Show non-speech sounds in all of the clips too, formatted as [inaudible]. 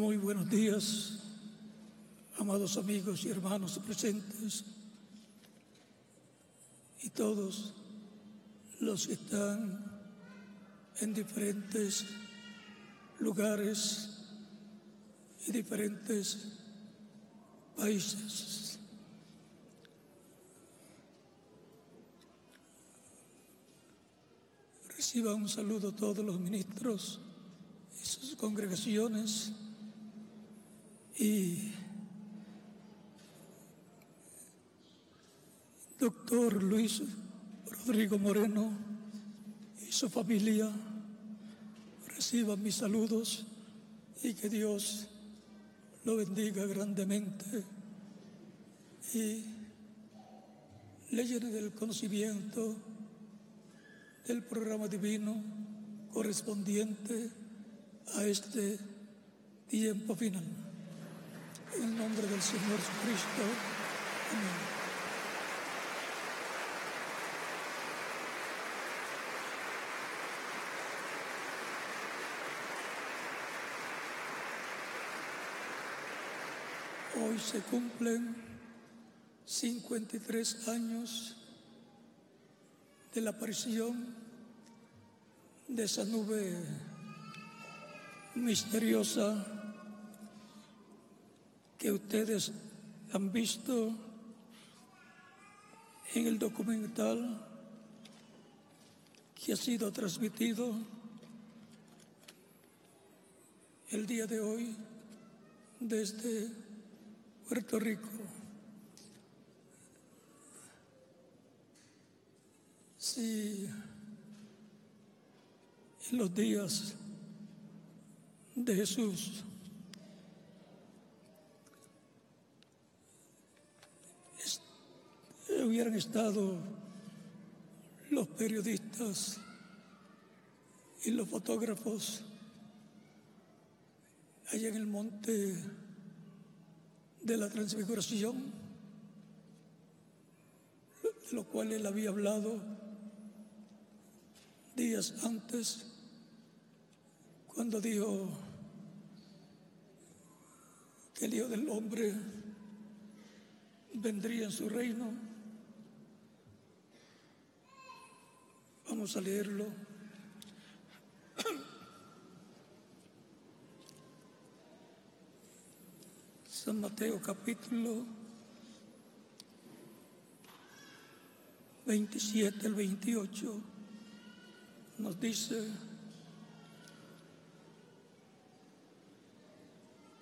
Muy buenos días, amados amigos y hermanos presentes y todos los que están en diferentes lugares y diferentes países. Reciba un saludo a todos los ministros y sus congregaciones y doctor Luis Rodrigo Moreno y su familia reciban mis saludos y que Dios lo bendiga grandemente y le llene del conocimiento del programa divino correspondiente a este tiempo final. En el nombre del Señor Jesucristo. Amén. Hoy se cumplen 53 años de la aparición de esa nube misteriosa que ustedes han visto en el documental que ha sido transmitido el día de hoy desde Puerto Rico. Si en los días de Jesús hubieran estado los periodistas y los fotógrafos allá en el monte de la transfiguración, de lo cual él había hablado días antes, cuando dijo que el Hijo del Hombre vendría en su reino. Vamos a leerlo. San Mateo capítulo 27 al 28 nos dice,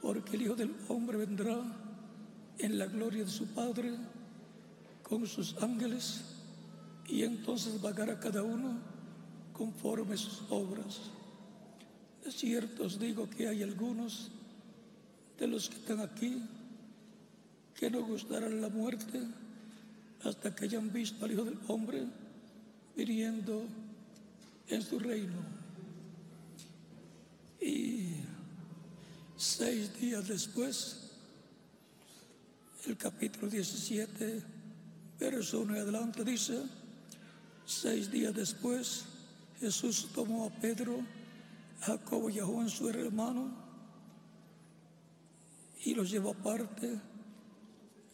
porque el Hijo del Hombre vendrá en la gloria de su Padre con sus ángeles y entonces pagará cada uno conforme sus obras. Es cierto os digo que hay algunos de los que están aquí que no gustarán la muerte hasta que hayan visto al Hijo del Hombre viniendo en su reino. Y seis días después, el capítulo 17, verso 1 y adelante dice, seis días después, Jesús tomó a Pedro, a Jacobo y a Juan su hermano, y los llevó aparte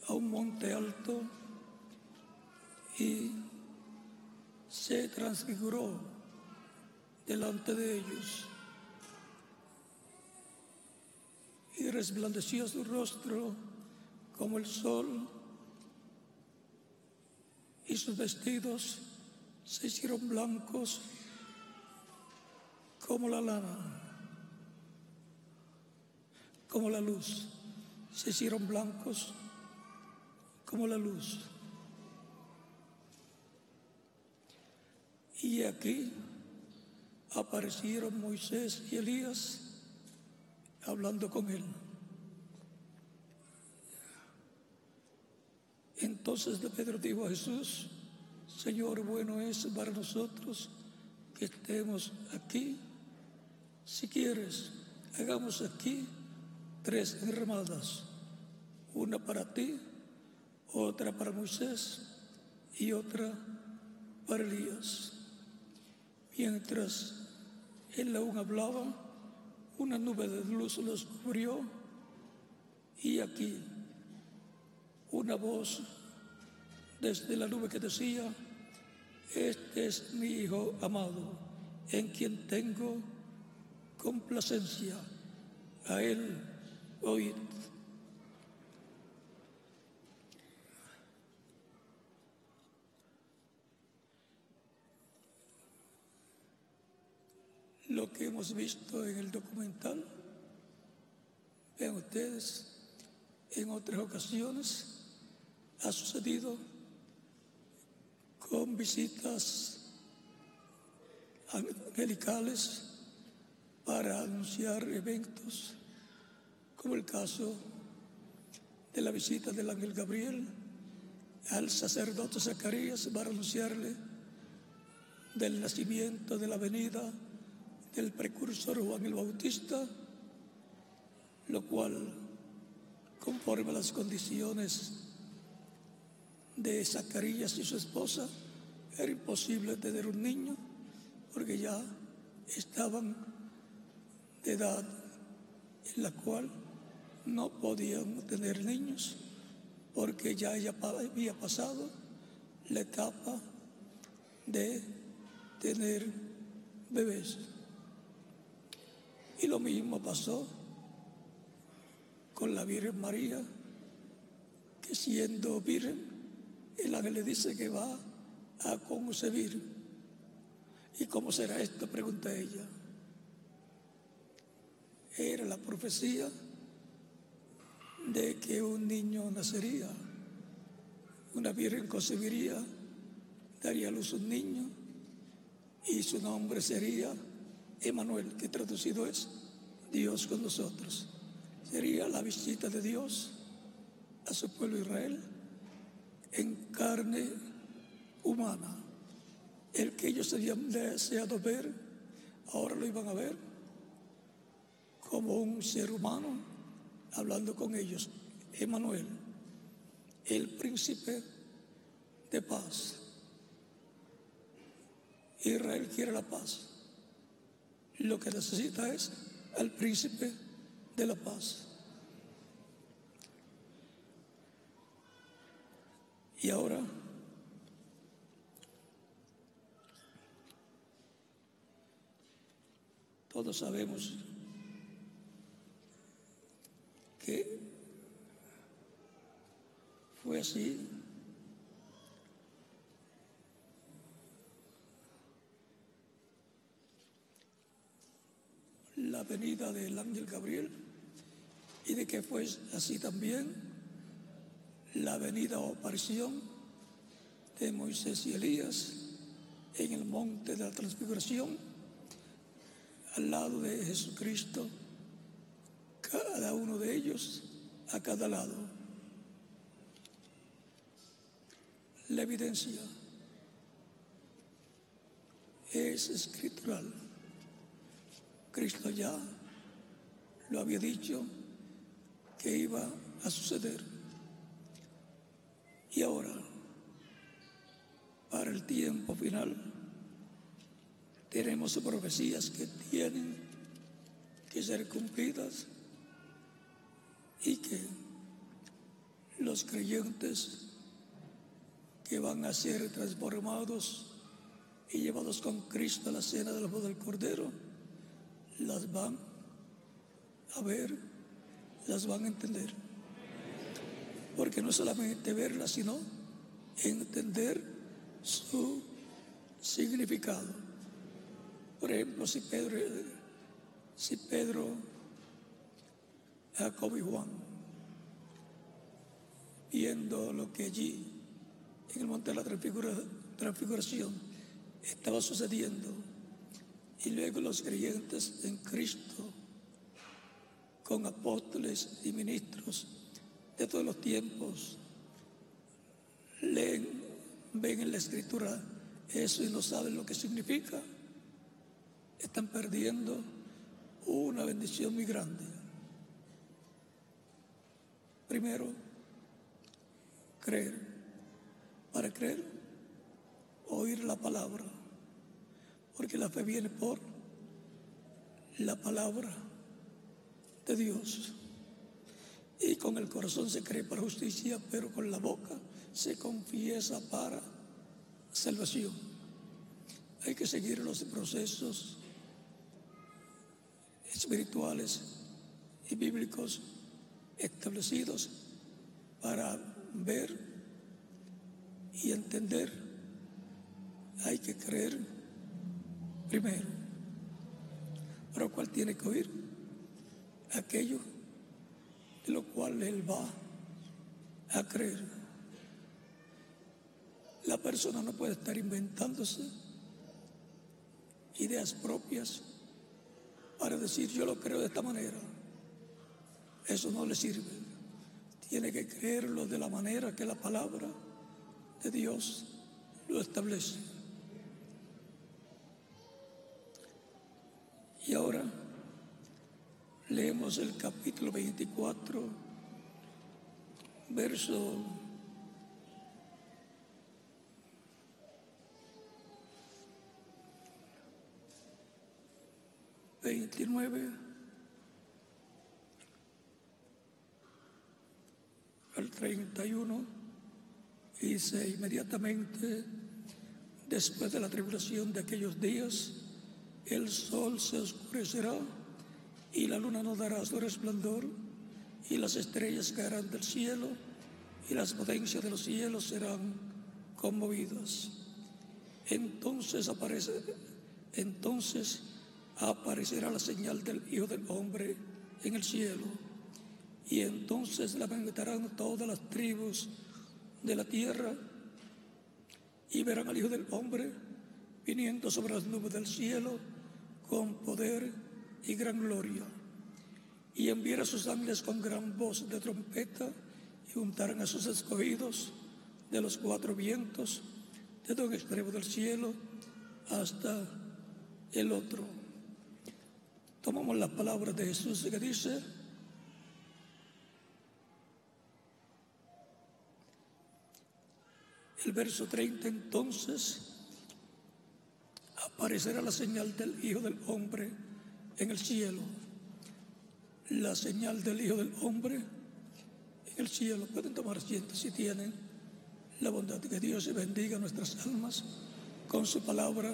a un monte alto y se transfiguró delante de ellos. Y resplandeció su rostro como el sol y sus vestidos se hicieron blancos como la lana, como la luz se hicieron blancos como la luz. Y aquí aparecieron Moisés y Elías hablando con él. Entonces de Pedro dijo a Jesús, Señor, bueno es para nosotros que estemos aquí. Si quieres, hagamos aquí tres enramadas, una para ti, otra para Moisés y otra para Elías. Mientras él aún hablaba, una nube de luz los cubrió y aquí una voz desde la nube que decía, este es mi Hijo amado, en quien tengo complacencia, a él oíd. Lo que hemos visto en el documental, vean ustedes, en otras ocasiones ha sucedido con visitas angelicales para anunciar eventos, como el caso de la visita del ángel Gabriel al sacerdote Zacarías para anunciarle del nacimiento, de la venida del precursor Juan el Bautista, lo cual, conforme a las condiciones de Zacarías y su esposa, era imposible tener un niño porque ya estaban de edad en la cual no podían tener niños porque ya ella había pasado la etapa de tener bebés. Y lo mismo pasó con la Virgen María, que siendo virgen, el ángel le dice que va a concebir. ¿Y cómo será esto? Pregunta ella. Era la profecía de que un niño nacería, una virgen concebiría, daría a luz un niño y su nombre sería Emanuel, que traducido es Dios con nosotros. Sería la visita de Dios a su pueblo Israel en carne humana. El que ellos habían deseado ver, ahora lo iban a ver como un ser humano hablando con ellos. Emanuel, el príncipe de paz. Israel quiere la paz lo que necesita es al príncipe de la paz. Y ahora, todos sabemos que fue así. La venida del ángel Gabriel y de que fue así también la venida o aparición de Moisés y Elías en el monte de la transfiguración al lado de Jesucristo, cada uno de ellos a cada lado. La evidencia es escritural. Cristo ya lo había dicho que iba a suceder. Y ahora, para el tiempo final, tenemos profecías que tienen que ser cumplidas y que los creyentes que van a ser transformados y llevados con Cristo a la cena del voz del Cordero, las van a ver, las van a entender. Porque no solamente verlas, sino entender su significado. Por ejemplo, si Pedro, si Pedro, Jacob y Juan, viendo lo que allí, en el monte de la transfiguración, estaba sucediendo, y luego los creyentes en Cristo, con apóstoles y ministros de todos los tiempos, leen, ven en la escritura eso y no saben lo que significa, están perdiendo una bendición muy grande. Primero, creer. Para creer, oír la palabra porque la fe viene por la palabra de Dios. Y con el corazón se cree para justicia, pero con la boca se confiesa para salvación. Hay que seguir los procesos espirituales y bíblicos establecidos para ver y entender. Hay que creer primero. Pero ¿cuál tiene que oír? Aquello de lo cual él va a creer. La persona no puede estar inventándose ideas propias para decir yo lo creo de esta manera. Eso no le sirve. Tiene que creerlo de la manera que la palabra de Dios lo establece. Y ahora leemos el capítulo 24, verso 29 al 31 dice inmediatamente después de la tribulación de aquellos días el sol se oscurecerá y la luna no dará su resplandor y las estrellas caerán del cielo y las potencias de los cielos serán conmovidas entonces aparece entonces aparecerá la señal del Hijo del Hombre en el cielo. Y entonces lamentarán todas las tribus de la tierra y verán al Hijo del Hombre viniendo sobre las nubes del cielo con poder y gran gloria. Y enviará a sus ángeles con gran voz de trompeta y juntarán a sus escogidos de los cuatro vientos, desde un extremo del cielo hasta el otro. Tomamos las palabras de Jesús que dice, el verso 30 entonces, aparecerá la señal del Hijo del Hombre en el cielo. La señal del Hijo del Hombre en el cielo. Pueden tomar asiento si tienen la bondad de que Dios bendiga nuestras almas con su palabra.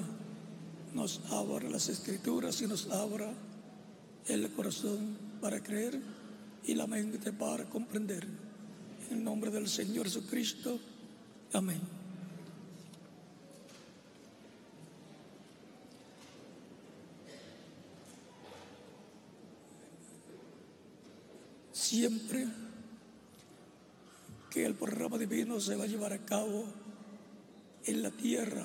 Nos abra las escrituras y nos abra el corazón para creer y la mente para comprender. En el nombre del Señor Jesucristo. Amén. Siempre que el programa divino se va a llevar a cabo en la tierra,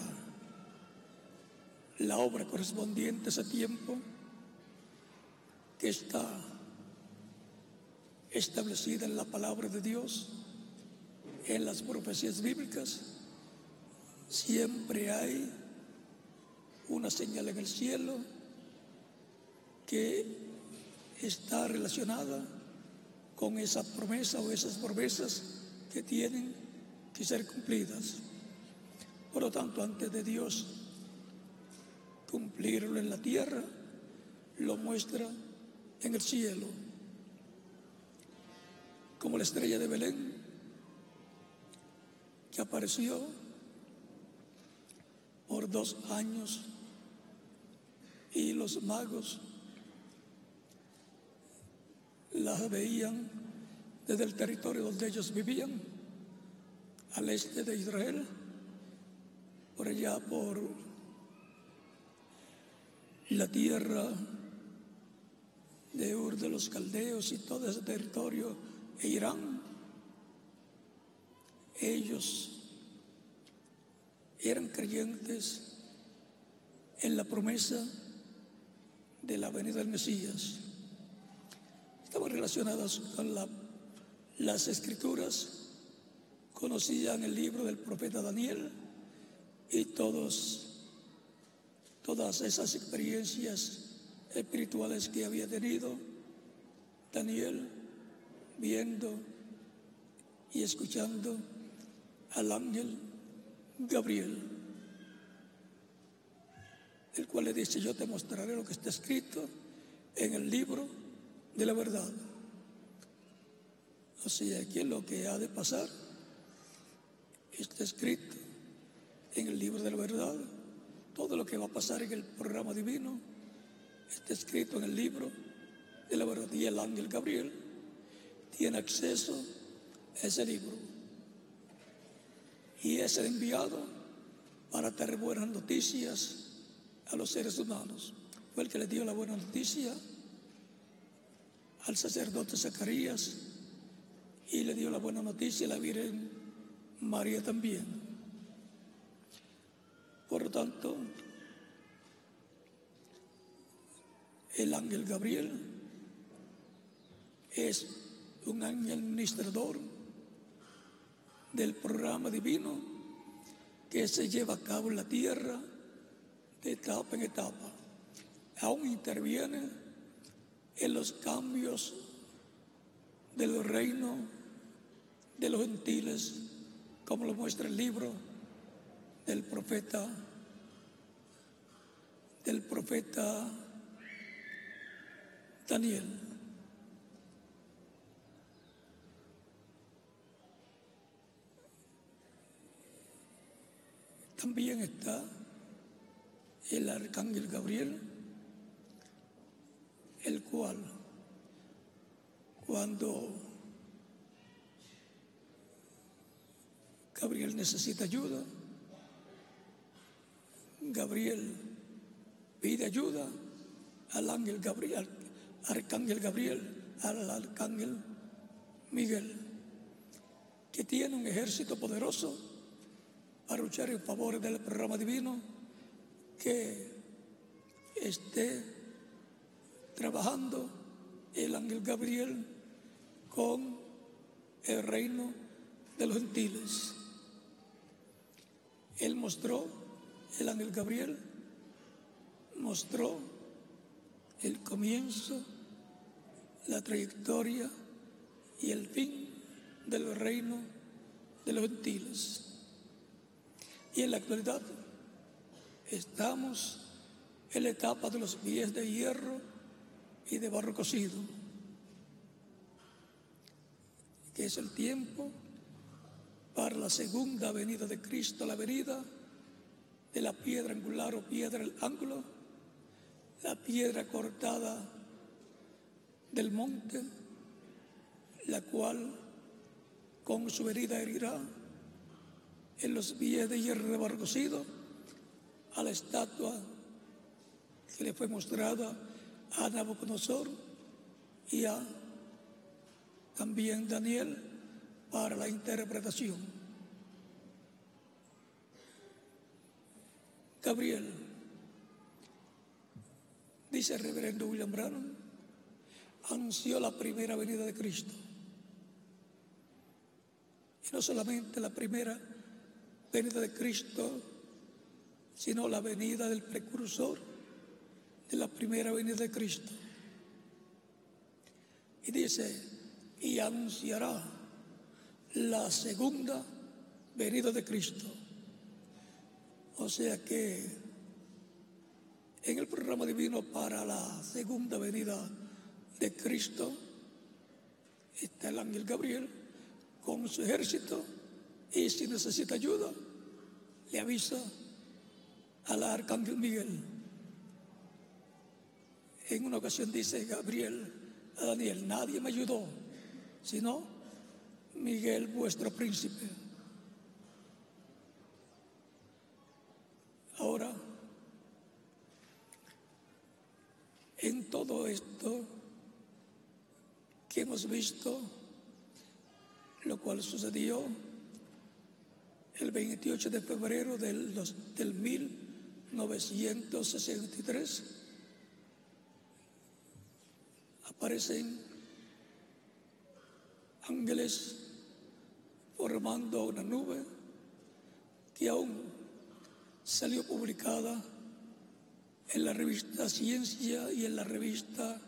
la obra correspondiente a ese tiempo, que está establecida en la palabra de Dios, en las profecías bíblicas, siempre hay una señal en el cielo que está relacionada con esa promesa o esas promesas que tienen que ser cumplidas. Por lo tanto, antes de Dios cumplirlo en la tierra, lo muestra en el cielo, como la estrella de Belén, que apareció por dos años y los magos la veían desde el territorio donde ellos vivían, al este de Israel, por allá por la tierra de Ur de los Caldeos y todo ese territorio e Irán. Ellos eran creyentes en la promesa de la venida del Mesías. Estaban relacionadas con las escrituras, conocían el libro del profeta Daniel y todos, todas esas experiencias espirituales que había tenido Daniel viendo y escuchando al ángel Gabriel, el cual le dice, yo te mostraré lo que está escrito en el libro de la verdad. O sea que lo que ha de pasar está escrito en el libro de la verdad. Todo lo que va a pasar en el programa divino está escrito en el libro de la verdad. Y el ángel Gabriel tiene acceso a ese libro. Y es el enviado para traer buenas noticias a los seres humanos. Fue el que le dio la buena noticia al sacerdote Zacarías y le dio la buena noticia a la Virgen María también. Por lo tanto, el ángel Gabriel es un ángel ministrador del programa divino que se lleva a cabo en la tierra de etapa en etapa. Aún interviene en los cambios del reino de los gentiles, como lo muestra el libro del profeta, del profeta Daniel. También está el arcángel Gabriel, el cual cuando Gabriel necesita ayuda, Gabriel pide ayuda al ángel Gabriel, arcángel Gabriel, al arcángel Miguel, que tiene un ejército poderoso para luchar en favor del programa divino que esté trabajando el ángel Gabriel con el reino de los gentiles. Él mostró, el ángel Gabriel mostró el comienzo, la trayectoria y el fin del reino de los gentiles. Y en la actualidad estamos en la etapa de los pies de hierro y de barro cocido, que es el tiempo para la segunda venida de Cristo, la venida de la piedra angular o piedra del ángulo, la piedra cortada del monte, la cual con su herida herirá en los pies de hierro rebarcocido a la estatua que le fue mostrada a Nabucodonosor y a también Daniel para la interpretación. Gabriel, dice el reverendo William Branham, anunció la primera venida de Cristo. Y no solamente la primera venida de Cristo, sino la venida del precursor de la primera venida de Cristo. Y dice, y anunciará la segunda venida de Cristo. O sea que en el programa divino para la segunda venida de Cristo está el ángel Gabriel con su ejército y si necesita ayuda, le avisa al arcángel Miguel. En una ocasión dice Gabriel a Daniel, nadie me ayudó, sino Miguel, vuestro príncipe. Ahora, en todo esto que hemos visto, lo cual sucedió el 28 de febrero del, del 1963, aparecen ángeles formando una nube que aún salió publicada en la revista Ciencia y en la revista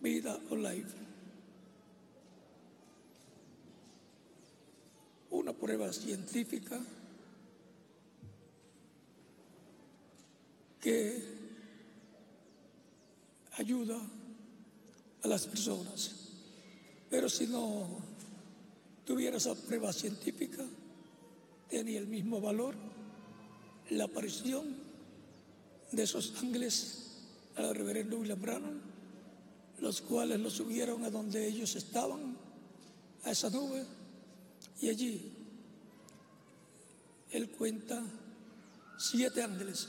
Vida o Life. Una prueba científica que ayuda las personas. Pero si no tuviera esa prueba científica, tenía el mismo valor la aparición de esos ángeles al reverendo William Branham, los cuales lo subieron a donde ellos estaban, a esa nube, y allí él cuenta siete ángeles.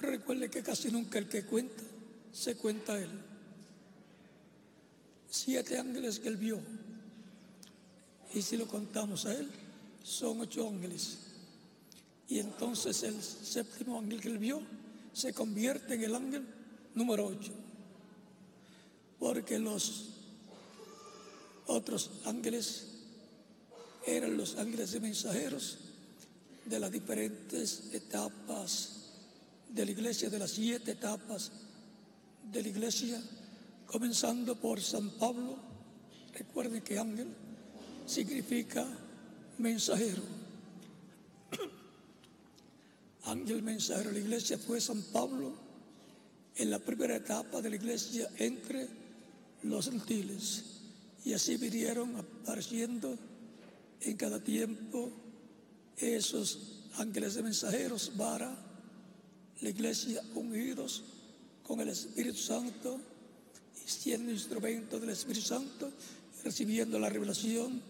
Recuerde que casi nunca el que cuenta se cuenta él. Siete ángeles que él vio. Y si lo contamos a él, son ocho ángeles. Y entonces el séptimo ángel que él vio se convierte en el ángel número ocho. Porque los otros ángeles eran los ángeles de mensajeros de las diferentes etapas de la iglesia, de las siete etapas de la iglesia, comenzando por San Pablo. Recuerden que ángel significa mensajero. [clears throat] Ángel mensajero de la iglesia fue San Pablo en la primera etapa de la iglesia entre los gentiles. Y así vinieron apareciendo en cada tiempo esos ángeles de mensajeros para la iglesia unidos con el Espíritu Santo siendo instrumento del Espíritu Santo, recibiendo la revelación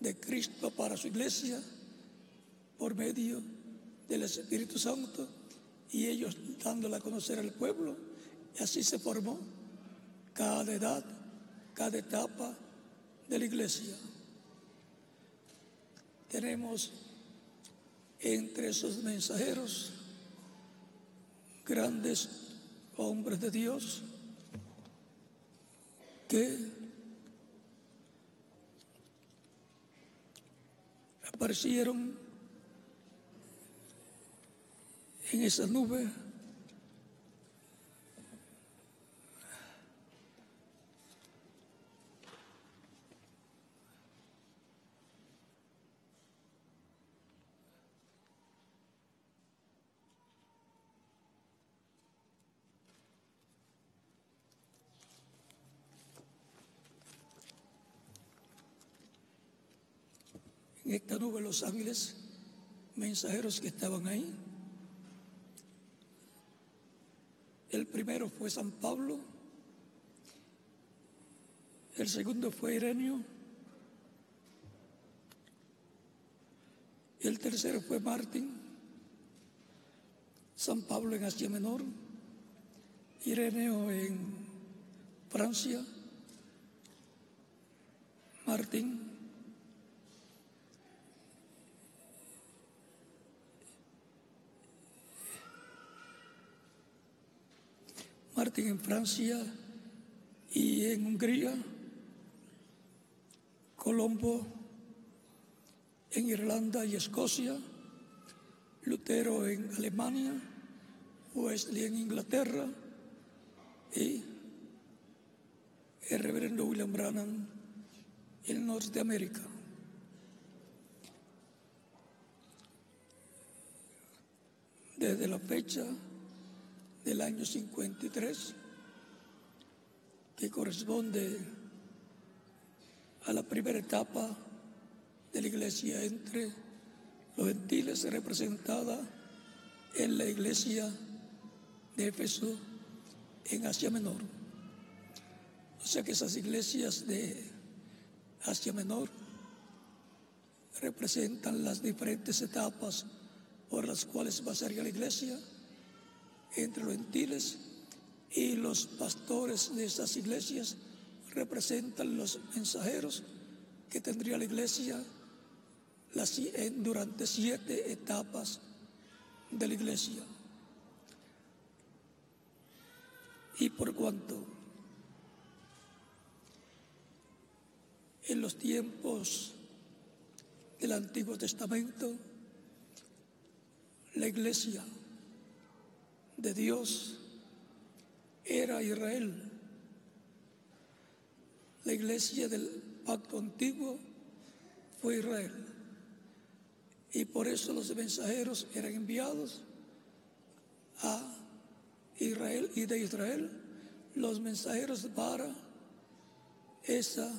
de Cristo para su iglesia por medio del Espíritu Santo y ellos dándole a conocer al pueblo. Y así se formó cada edad, cada etapa de la iglesia. Tenemos entre esos mensajeros grandes hombres de Dios que aparecieron en esa nube en esta nube los ángeles mensajeros que estaban ahí. El primero fue San Pablo, el segundo fue Irenio, el tercero fue Martín, San Pablo en Asia Menor, Ireneo en Francia, Martín Martín en Francia y en Hungría, Colombo en Irlanda y Escocia, Lutero en Alemania, Wesley en Inglaterra y el reverendo William Branham en Norteamérica. Desde la fecha del año 53, que corresponde a la primera etapa de la iglesia entre los gentiles, representada en la iglesia de Éfeso en Asia Menor. O sea que esas iglesias de Asia Menor representan las diferentes etapas por las cuales va a ser la iglesia entre los gentiles y los pastores de esas iglesias representan los mensajeros que tendría la iglesia durante siete etapas de la iglesia. Y por cuanto en los tiempos del Antiguo Testamento la iglesia de Dios era Israel. La iglesia del pacto antiguo fue Israel. Y por eso los mensajeros eran enviados a Israel y de Israel los mensajeros para esa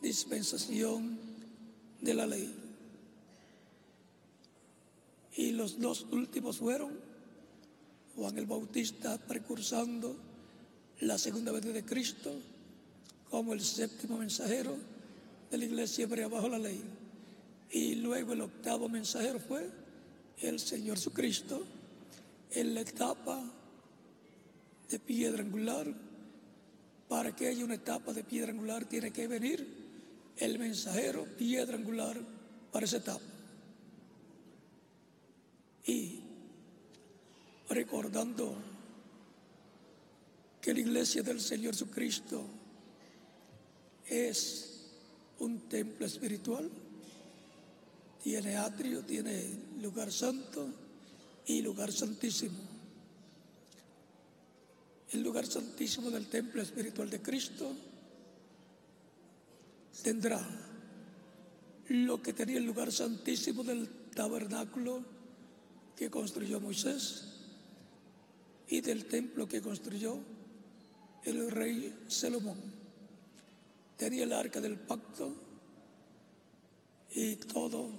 dispensación de la ley. Y los dos últimos fueron Juan el Bautista precursando la segunda venida de Cristo como el séptimo mensajero de la iglesia hebrea bajo la ley. Y luego el octavo mensajero fue el Señor Jesucristo en la etapa de piedra angular. Para que haya una etapa de piedra angular tiene que venir el mensajero piedra angular para esa etapa. Y recordando que la iglesia del Señor Jesucristo es un templo espiritual, tiene atrio, tiene lugar santo y lugar santísimo. El lugar santísimo del templo espiritual de Cristo tendrá lo que tenía el lugar santísimo del tabernáculo que construyó Moisés y del templo que construyó el rey Salomón. Tenía el arca del pacto y todo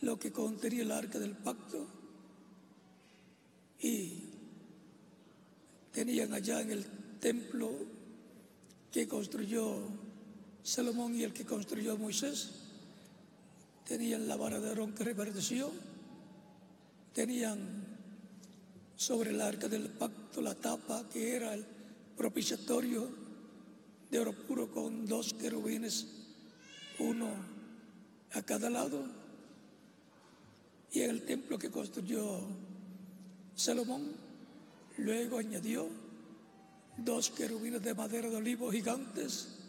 lo que contenía el arca del pacto. Y tenían allá en el templo que construyó Salomón y el que construyó Moisés, tenían la vara de Aarón que reverdeció, tenían sobre el arca del pacto la tapa que era el propiciatorio de oro puro con dos querubines, uno a cada lado. Y en el templo que construyó Salomón, luego añadió dos querubines de madera de olivo gigantes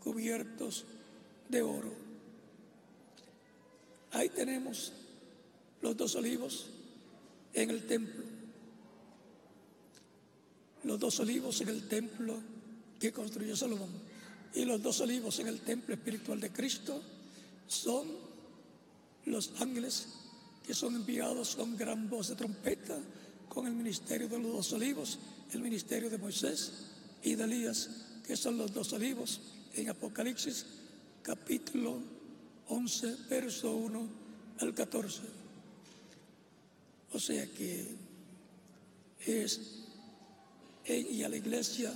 cubiertos de oro. Ahí tenemos los dos olivos en el templo los dos olivos en el templo que construyó Salomón y los dos olivos en el templo espiritual de Cristo son los ángeles que son enviados con gran voz de trompeta con el ministerio de los dos olivos, el ministerio de Moisés y de Elías, que son los dos olivos en Apocalipsis capítulo 11, verso 1 al 14. O sea que es y a la iglesia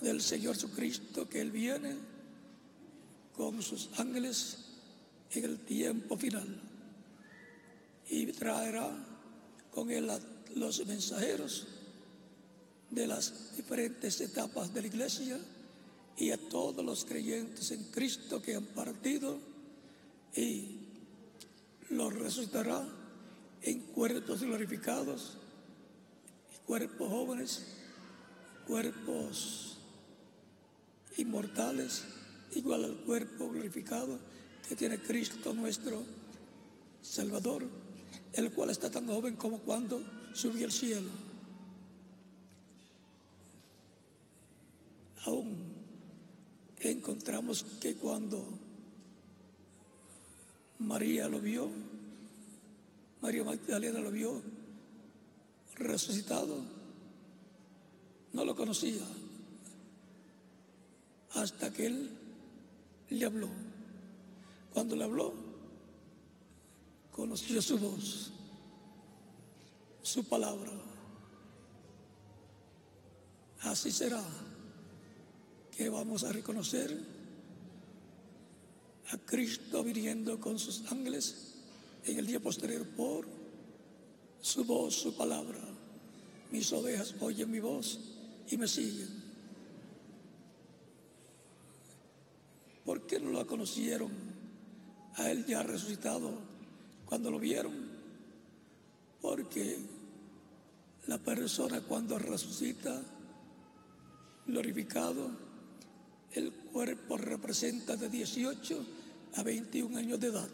del Señor Jesucristo que Él viene con sus ángeles en el tiempo final y traerá con Él los mensajeros de las diferentes etapas de la iglesia y a todos los creyentes en Cristo que han partido y los resucitará en cuerpos glorificados y cuerpos jóvenes cuerpos inmortales, igual al cuerpo glorificado que tiene Cristo nuestro Salvador, el cual está tan joven como cuando subió al cielo. Aún encontramos que cuando María lo vio, María Magdalena lo vio resucitado, no lo conocía hasta que él le habló. Cuando le habló, conoció su voz, su palabra. Así será que vamos a reconocer a Cristo viniendo con sus ángeles en el día posterior por su voz, su palabra. Mis ovejas oyen mi voz y me siguen. ¿Por qué no lo conocieron a él ya resucitado cuando lo vieron? Porque la persona cuando resucita glorificado, el cuerpo representa de 18 a 21 años de edad.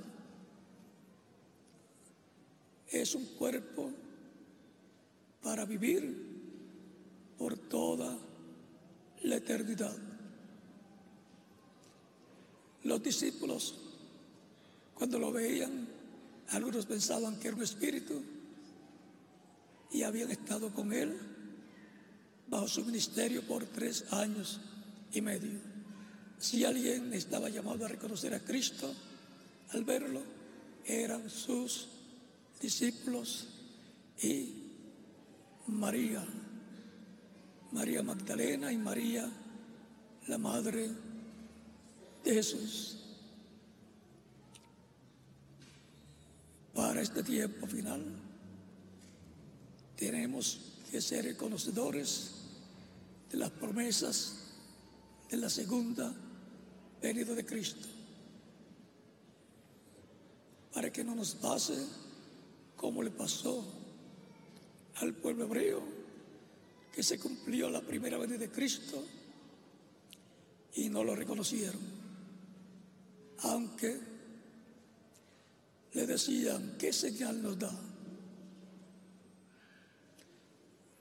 Es un cuerpo para vivir por toda la eternidad. Los discípulos, cuando lo veían, algunos pensaban que era un espíritu y habían estado con él bajo su ministerio por tres años y medio. Si alguien estaba llamado a reconocer a Cristo, al verlo, eran sus discípulos y María, María Magdalena y María, la madre de Jesús. Para este tiempo final, tenemos que ser conocedores de las promesas de la segunda venida de Cristo, para que no nos pase como le pasó al pueblo hebreo, que se cumplió la primera venida de Cristo y no lo reconocieron, aunque le decían, ¿qué señal nos da?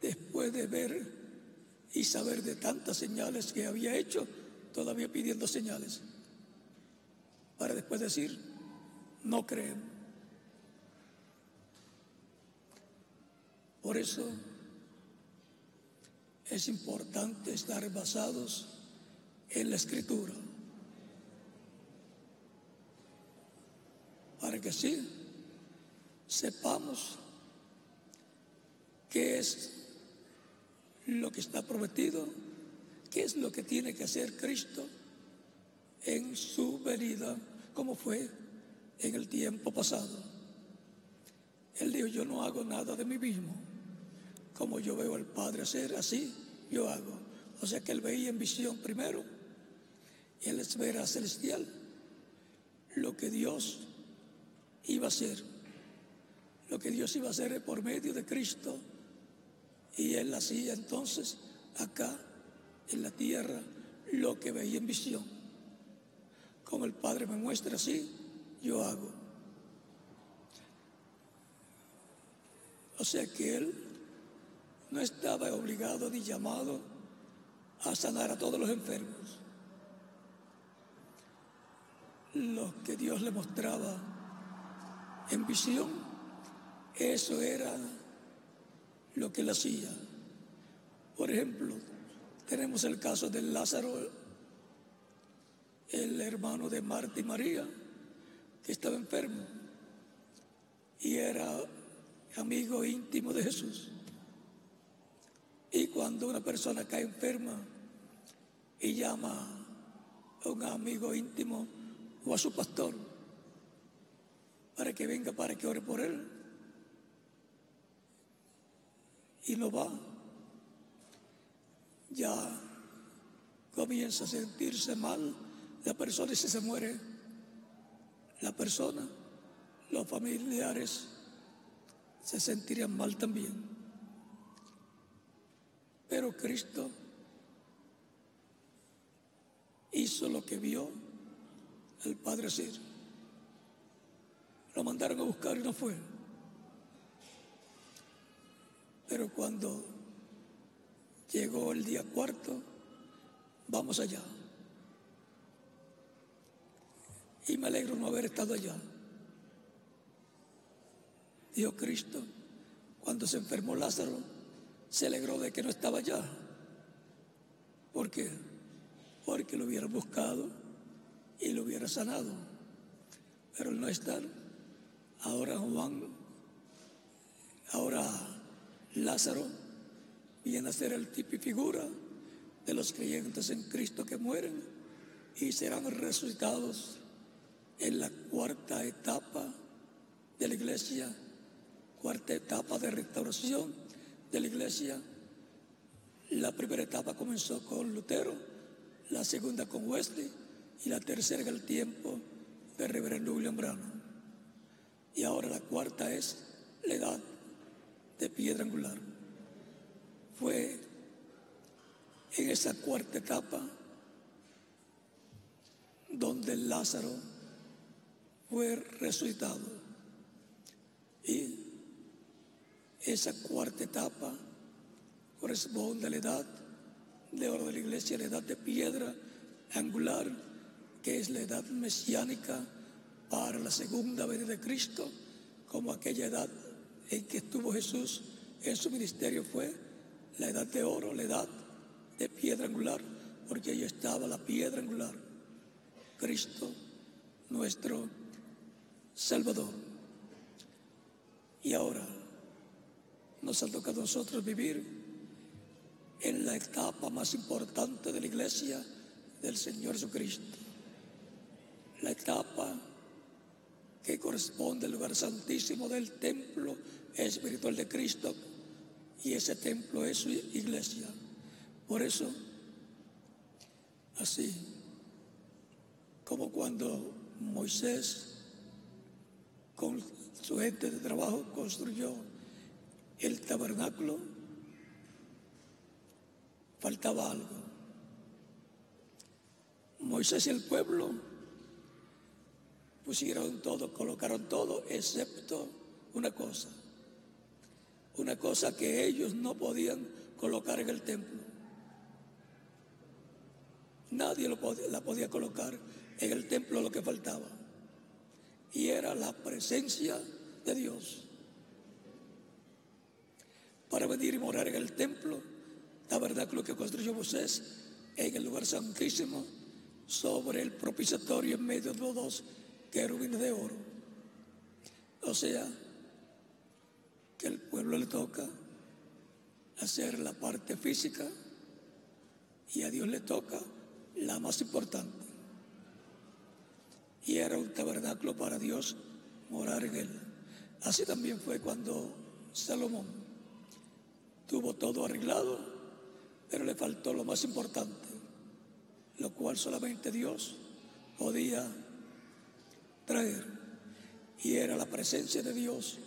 Después de ver y saber de tantas señales que había hecho, todavía pidiendo señales, para después decir, no creen. Por eso es importante estar basados en la escritura, para que sí sepamos qué es lo que está prometido, qué es lo que tiene que hacer Cristo en su venida, como fue en el tiempo pasado. Él dijo, yo no hago nada de mí mismo, como yo veo al Padre hacer, así yo hago. O sea que él veía en visión primero, y en la esfera celestial, lo que Dios iba a hacer, lo que Dios iba a hacer por medio de Cristo y él hacía entonces acá en la tierra lo que veía en visión. Como el Padre me muestra así, yo hago. O sea que él no estaba obligado ni llamado a sanar a todos los enfermos. Lo que Dios le mostraba en visión, eso era lo que él hacía. Por ejemplo, tenemos el caso de Lázaro, el hermano de Marta y María, que estaba enfermo y era amigo íntimo de Jesús. Y cuando una persona cae enferma y llama a un amigo íntimo o a su pastor para que venga, para que ore por él, y no va, ya comienza a sentirse mal la persona y si se muere la persona, los familiares se sentirían mal también. Pero Cristo hizo lo que vio el Padre hacer. Lo mandaron a buscar y no fue. Pero cuando llegó el día cuarto, vamos allá. Y me alegro no haber estado allá. Dijo Cristo, cuando se enfermó Lázaro, se alegró de que no estaba allá. ¿Por qué? Porque lo hubiera buscado y lo hubiera sanado. Pero no estar, ahora Juan, ahora Lázaro viene a ser el tipo y figura de los creyentes en Cristo que mueren y serán resucitados en la cuarta etapa de la iglesia, cuarta etapa de restauración de la iglesia. La primera etapa comenzó con Lutero, la segunda con Wesley y la tercera en el tiempo de Reverendo William Branham. Y ahora la cuarta es la edad de piedra angular. Fue en esa cuarta etapa donde Lázaro fue resucitado. Y esa cuarta etapa corresponde a la edad de oro de la iglesia, la edad de piedra angular, que es la edad mesiánica para la segunda venida de Cristo, como aquella edad en que estuvo Jesús en su ministerio fue la edad de oro, la edad de piedra angular, porque ahí estaba la piedra angular, Cristo, nuestro Salvador. Y ahora nos ha tocado a nosotros vivir en la etapa más importante de la iglesia del Señor Jesucristo. La etapa que corresponde al lugar santísimo del templo espiritual de Cristo y ese templo es su iglesia. Por eso, así como cuando Moisés con su gente de trabajo construyó el tabernáculo, faltaba algo. Moisés y el pueblo pusieron todo, colocaron todo, excepto una cosa, una cosa que ellos no podían colocar en el templo. Nadie lo la podía colocar en el templo lo que faltaba. Y era la presencia de Dios. Para venir y morar en el templo, la verdad que lo que construyó Moisés en el lugar santísimo, sobre el propiciatorio en medio de los dos querubines de oro. O sea, que el pueblo le toca hacer la parte física y a Dios le toca la más importante. Y era un tabernáculo para Dios morar en él. Así también fue cuando Salomón tuvo todo arreglado, pero le faltó lo más importante, lo cual solamente Dios podía traer. Y era la presencia de Dios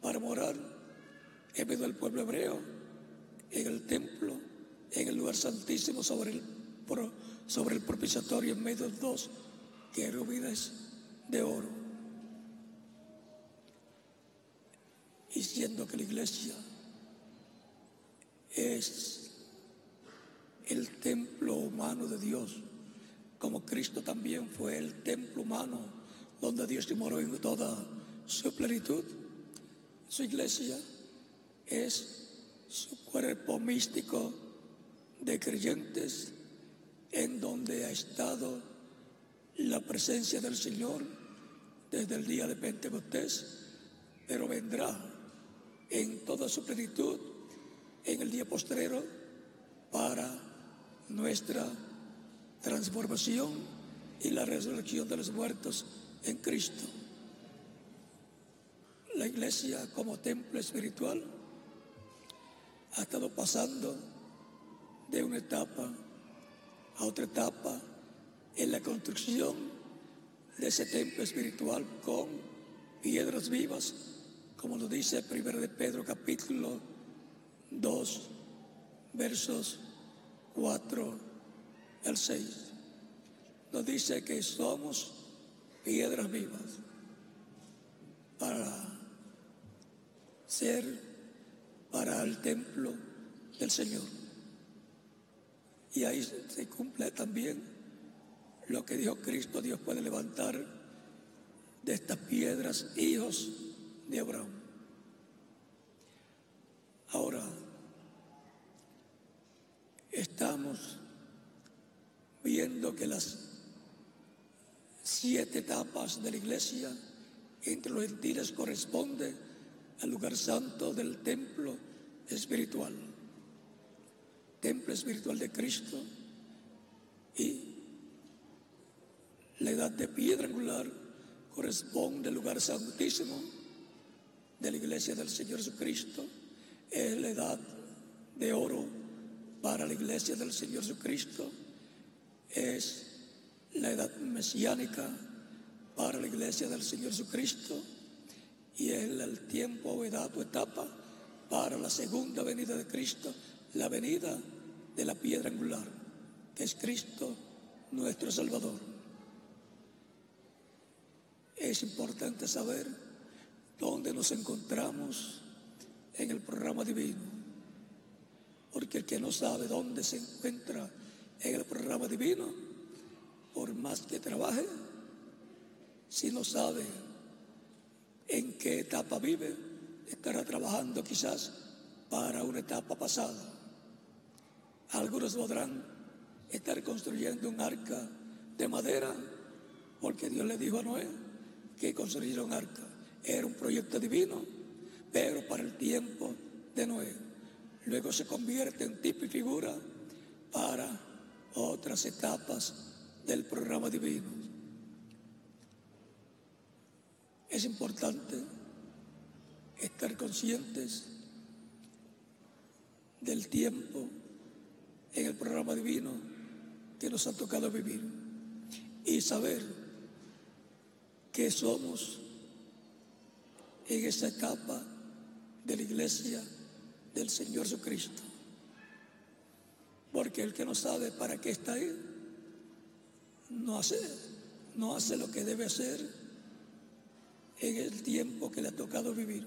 para morar en medio del pueblo hebreo, en el templo, en el lugar santísimo sobre el, sobre el propiciatorio en medio de dos querubines de oro. Y siendo que la iglesia es el templo humano de Dios, como Cristo también fue el templo humano donde Dios moró en toda su plenitud. Su iglesia es su cuerpo místico de creyentes en donde ha estado la presencia del Señor desde el día de Pentecostés, pero vendrá en toda su plenitud en el día postrero para nuestra transformación y la resurrección de los muertos en Cristo. La iglesia como templo espiritual ha estado pasando de una etapa a otra etapa en la construcción de ese templo espiritual con piedras vivas, como lo dice 1 de Pedro capítulo 2, versos 4 al 6. Nos dice que somos piedras vivas para ser para el templo del Señor. Y ahí se cumple también lo que dijo Cristo, Dios puede levantar de estas piedras hijos de Abraham. Ahora, estamos viendo que las siete etapas de la iglesia entre los gentiles corresponde al lugar santo del templo espiritual, templo espiritual de Cristo y la edad de piedra angular corresponde al lugar santísimo de la iglesia del Señor Jesucristo, es la edad de oro para la iglesia del Señor Jesucristo, es la edad mesiánica para la iglesia del Señor Jesucristo y es el tiempo o edad o etapa para la segunda venida de Cristo, la venida de la piedra angular, que es Cristo nuestro Salvador. Es importante saber dónde nos encontramos en el programa divino, porque el que no sabe dónde se encuentra en el programa divino, por más que trabaje, si no sabe en qué etapa vive, estará trabajando quizás para una etapa pasada. Algunos podrán estar construyendo un arca de madera, porque Dios le dijo a Noé que construyera un arca. Era un proyecto divino, pero para el tiempo de Noé. Luego se convierte en tipo y figura para otras etapas del programa divino. Es importante estar conscientes del tiempo en el programa divino que nos ha tocado vivir y saber que somos en esa etapa de la iglesia del Señor Jesucristo. Porque el que no sabe para qué está ahí, no hace, no hace lo que debe hacer en el tiempo que le ha tocado vivir.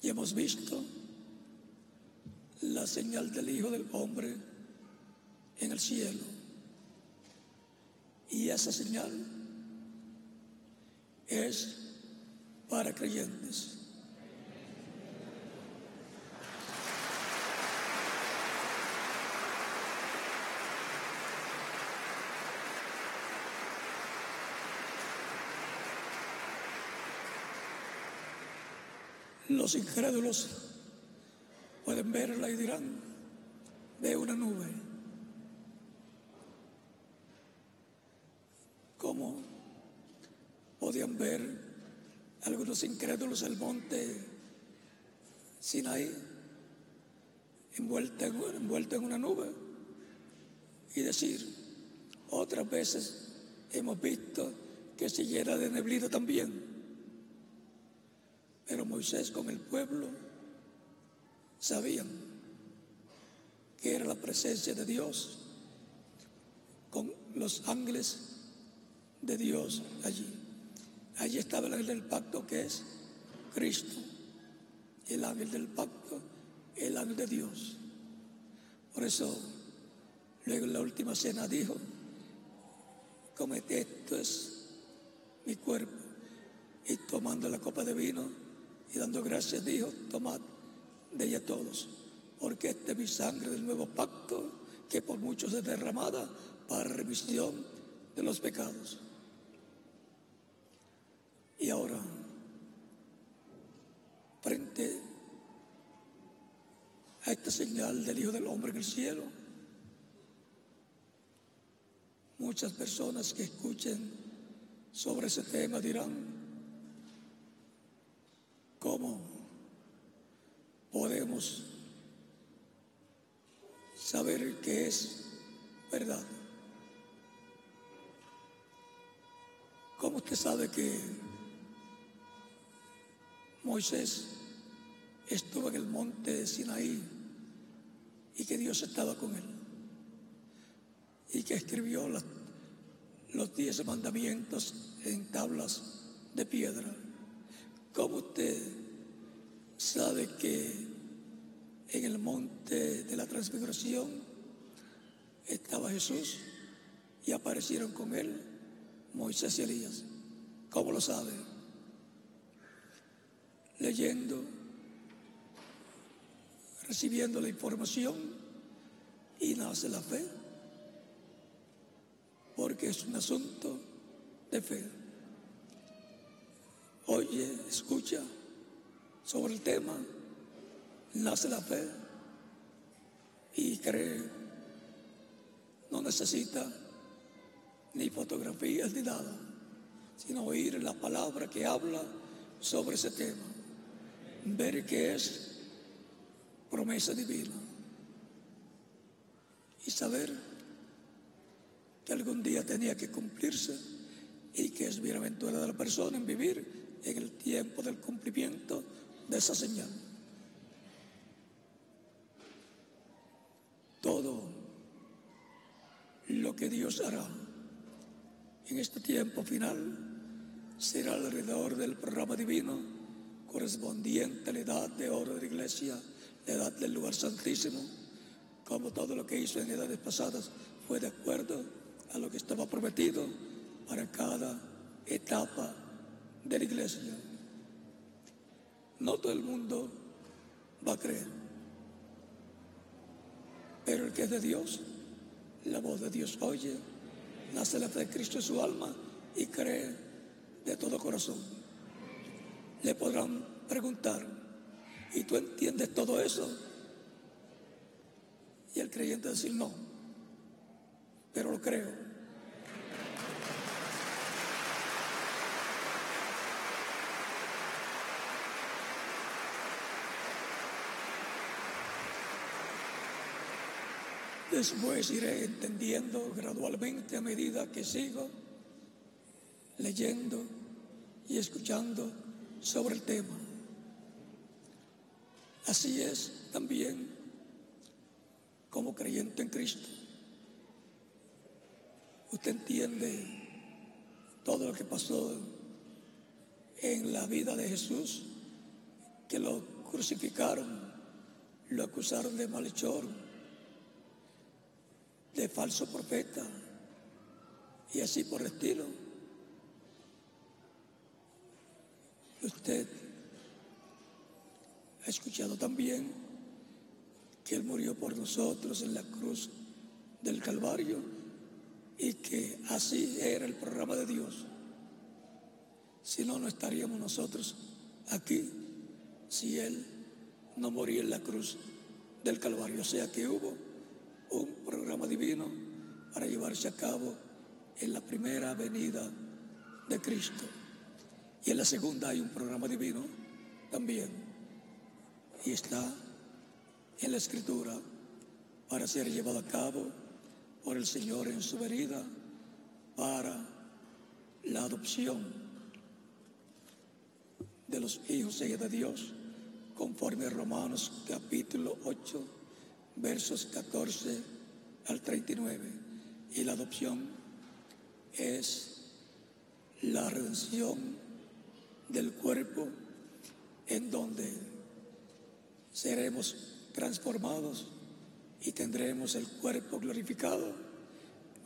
Y hemos visto la señal del Hijo del Hombre en el cielo. Y esa señal es para creyentes. Los incrédulos pueden verla y dirán, ve una nube. ¿Cómo podían ver algunos incrédulos el monte Sinaí envuelto en, envuelto en una nube? Y decir, otras veces hemos visto que se llena de neblina también. Pero Moisés con el pueblo sabían que era la presencia de Dios con los ángeles de Dios allí. Allí estaba el ángel del pacto que es Cristo, el ángel del pacto, el ángel de Dios. Por eso, luego en la última cena dijo, comete esto es mi cuerpo. Y tomando la copa de vino, y dando gracias dijo, tomad de ella todos, porque esta es mi sangre del nuevo pacto que por muchos es derramada para remisión de los pecados. Y ahora, frente a esta señal del Hijo del Hombre en el cielo, muchas personas que escuchen sobre ese tema dirán, ¿Cómo podemos saber qué es verdad? ¿Cómo usted sabe que Moisés estuvo en el monte de Sinaí y que Dios estaba con él? Y que escribió los diez mandamientos en tablas de piedra. ¿Cómo usted sabe que en el monte de la transfiguración estaba Jesús y aparecieron con él Moisés y Elías? ¿Cómo lo sabe? Leyendo, recibiendo la información y nace la fe, porque es un asunto de fe oye, escucha sobre el tema, nace la fe y cree. No necesita ni fotografías ni nada, sino oír la palabra que habla sobre ese tema, ver que es promesa divina y saber que algún día tenía que cumplirse y que es bienaventurada la persona en vivir en el tiempo del cumplimiento de esa señal. Todo lo que Dios hará en este tiempo final será alrededor del programa divino correspondiente a la edad de oro de la iglesia, la edad del lugar santísimo, como todo lo que hizo en edades pasadas fue de acuerdo a lo que estaba prometido para cada etapa de la iglesia. No todo el mundo va a creer. Pero el que es de Dios, la voz de Dios oye, nace la fe de Cristo en su alma y cree de todo corazón. Le podrán preguntar, ¿y tú entiendes todo eso? Y el creyente decir, no, pero lo creo. Después iré entendiendo gradualmente a medida que sigo leyendo y escuchando sobre el tema. Así es también como creyente en Cristo. Usted entiende todo lo que pasó en la vida de Jesús, que lo crucificaron, lo acusaron de malhechor, de falso profeta y así por estilo. Usted ha escuchado también que Él murió por nosotros en la cruz del Calvario y que así era el programa de Dios. Si no, no estaríamos nosotros aquí si Él no moría en la cruz del Calvario. O sea que hubo un programa divino para llevarse a cabo en la primera venida de Cristo. Y en la segunda hay un programa divino también. Y está en la escritura para ser llevado a cabo por el Señor en su venida para la adopción de los hijos de Dios conforme Romanos capítulo 8 versos 14 al 39. Y la adopción es la redención del cuerpo en donde seremos transformados y tendremos el cuerpo glorificado,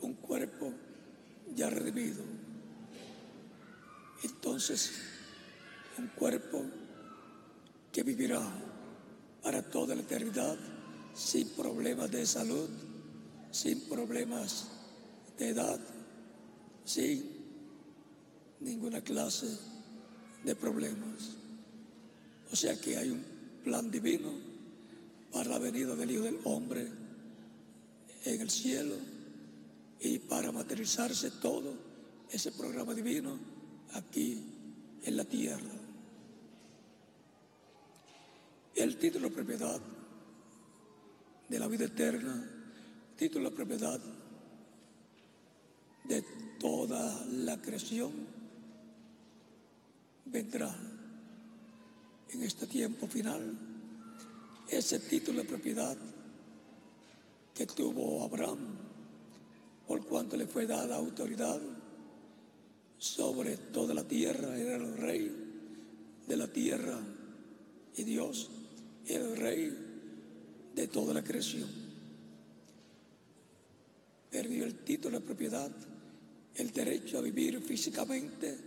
un cuerpo ya redimido. Entonces, un cuerpo que vivirá para toda la eternidad sin problemas de salud, sin problemas de edad, sin ninguna clase de problemas. O sea que hay un plan divino para la venida del Hijo del Hombre en el cielo y para materializarse todo ese programa divino aquí en la tierra. El título propiedad de la vida eterna, título propiedad de toda la creación, vendrá en este tiempo final ese título de propiedad que tuvo Abraham, por cuanto le fue dada autoridad sobre toda la tierra, era el rey de la tierra y Dios era el rey de toda la creación. Perdió el título de propiedad, el derecho a vivir físicamente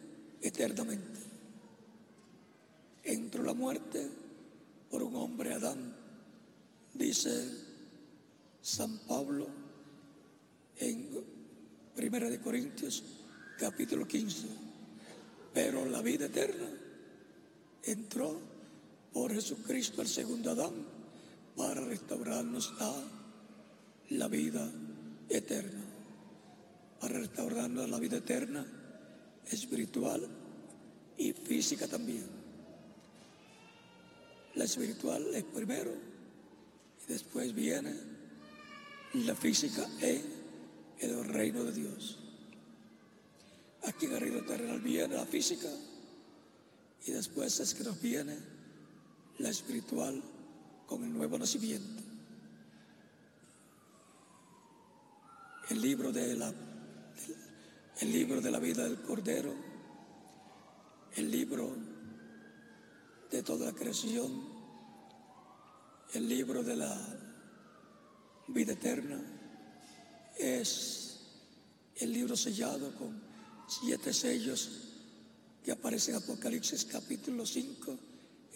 eternamente. Entró la muerte por un hombre Adán, dice San Pablo en Primera de Corintios capítulo 15. Pero la vida eterna entró por Jesucristo el segundo Adán para restaurarnos a la vida eterna, para restaurarnos a la vida eterna espiritual y física también. La espiritual es primero y después viene la física en el reino de Dios. Aquí en el reino terrenal viene la física y después es que nos viene la espiritual con el nuevo nacimiento. El libro de la, el libro de la vida del Cordero, el libro de toda la creación, el libro de la vida eterna, es el libro sellado con siete sellos que aparece en Apocalipsis capítulo 5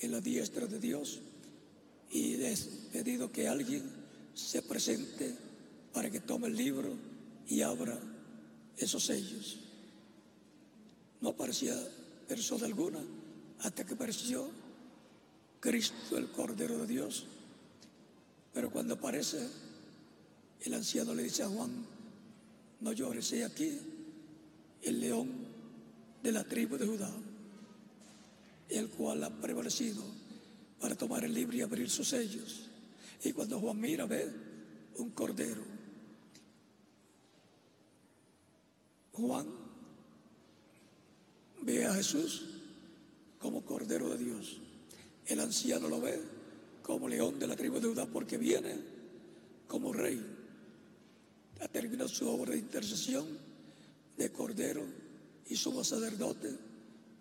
en la diestra de Dios y he pedido que alguien se presente para que tome el libro y abra esos sellos. No aparecía persona alguna hasta que apareció Cristo, el Cordero de Dios. Pero cuando aparece, el anciano le dice a Juan, no llores, he aquí el león de la tribu de Judá, el cual ha prevalecido para tomar el libro y abrir sus sellos. Y cuando Juan mira, ve un cordero. Juan ve a Jesús como cordero de Dios. El anciano lo ve como león de la tribu de Judá porque viene como rey. Ha terminado su obra de intercesión de cordero y sumo sacerdote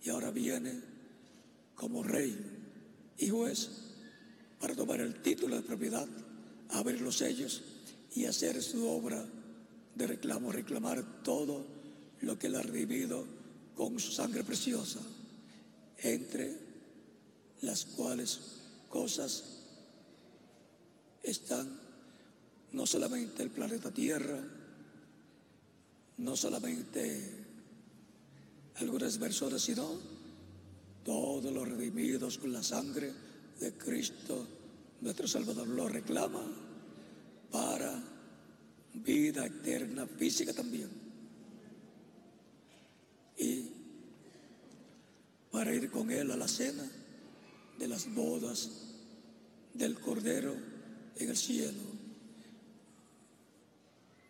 y ahora viene como rey y juez para tomar el título de propiedad, abrir los sellos y hacer su obra de reclamo, reclamar todo lo que él ha redimido con su sangre preciosa, entre las cuales cosas están no solamente el planeta Tierra, no solamente algunas personas, sino todos los redimidos con la sangre de Cristo, nuestro Salvador, lo reclama para vida eterna, física también. Y para ir con Él a la cena de las bodas del Cordero en el cielo.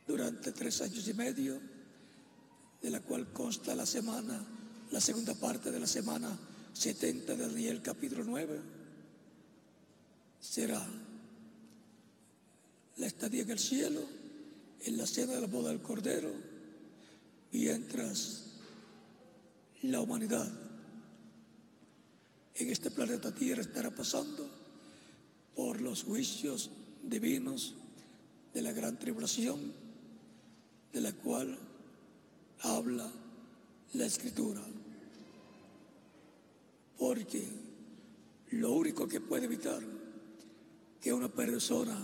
Durante tres años y medio, de la cual consta la semana, la segunda parte de la semana 70 de Daniel capítulo 9, será la estadía en el cielo, en la cena de la boda del Cordero, mientras la humanidad en este planeta Tierra estará pasando por los juicios divinos de la gran tribulación, de la cual habla la Escritura. Porque lo único que puede evitar que una persona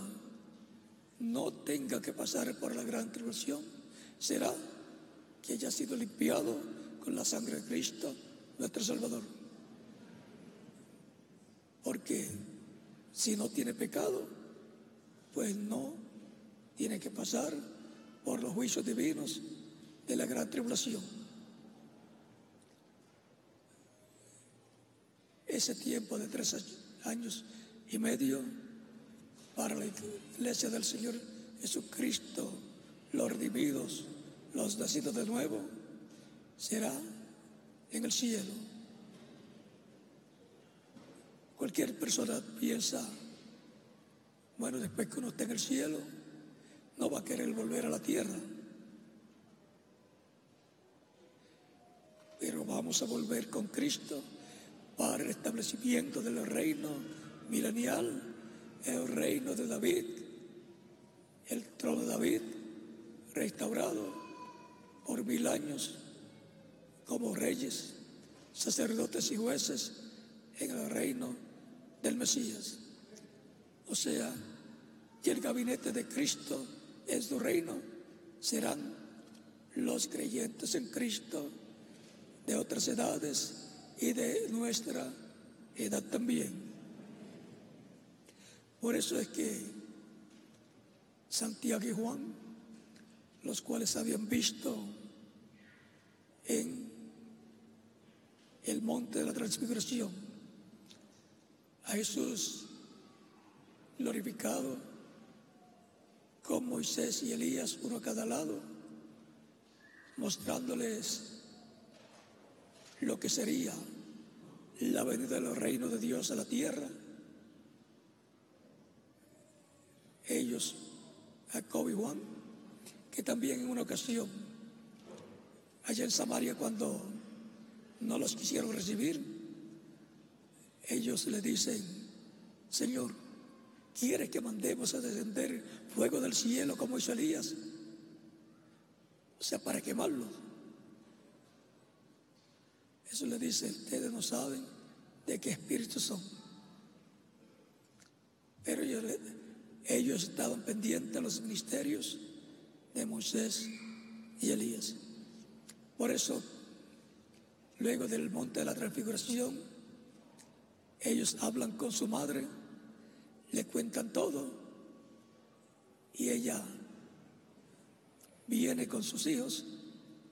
no tenga que pasar por la gran tribulación será que haya sido limpiado con la sangre de Cristo, nuestro Salvador. Porque si no tiene pecado, pues no tiene que pasar por los juicios divinos de la gran tribulación. Ese tiempo de tres años y medio para la iglesia del Señor Jesucristo, los redimidos, los nacidos de nuevo, será en el cielo. Cualquier persona piensa, bueno, después que uno esté en el cielo, no va a querer volver a la tierra. Pero vamos a volver con Cristo para el establecimiento del reino milenial, el reino de David, el trono de David restaurado por mil años como reyes, sacerdotes y jueces en el reino del Mesías. O sea, que el gabinete de Cristo en su reino serán los creyentes en Cristo de otras edades y de nuestra edad también. Por eso es que Santiago y Juan, los cuales habían visto en el monte de la transfiguración a Jesús glorificado con Moisés y Elías, uno a cada lado, mostrándoles lo que sería la venida de los reinos de Dios a la tierra. Ellos, Jacob y Juan, que también en una ocasión, allá en Samaria, cuando no los quisieron recibir, ellos le dicen, Señor, ¿quiere que mandemos a descender fuego del cielo como hizo Elías? O sea, para quemarlos. Eso le dice, ustedes no saben de qué espíritu son. Pero ellos, estaban pendientes de los ministerios de Moisés y Elías. Por eso, luego del monte de la transfiguración, ellos hablan con su madre, le cuentan todo y ella viene con sus hijos.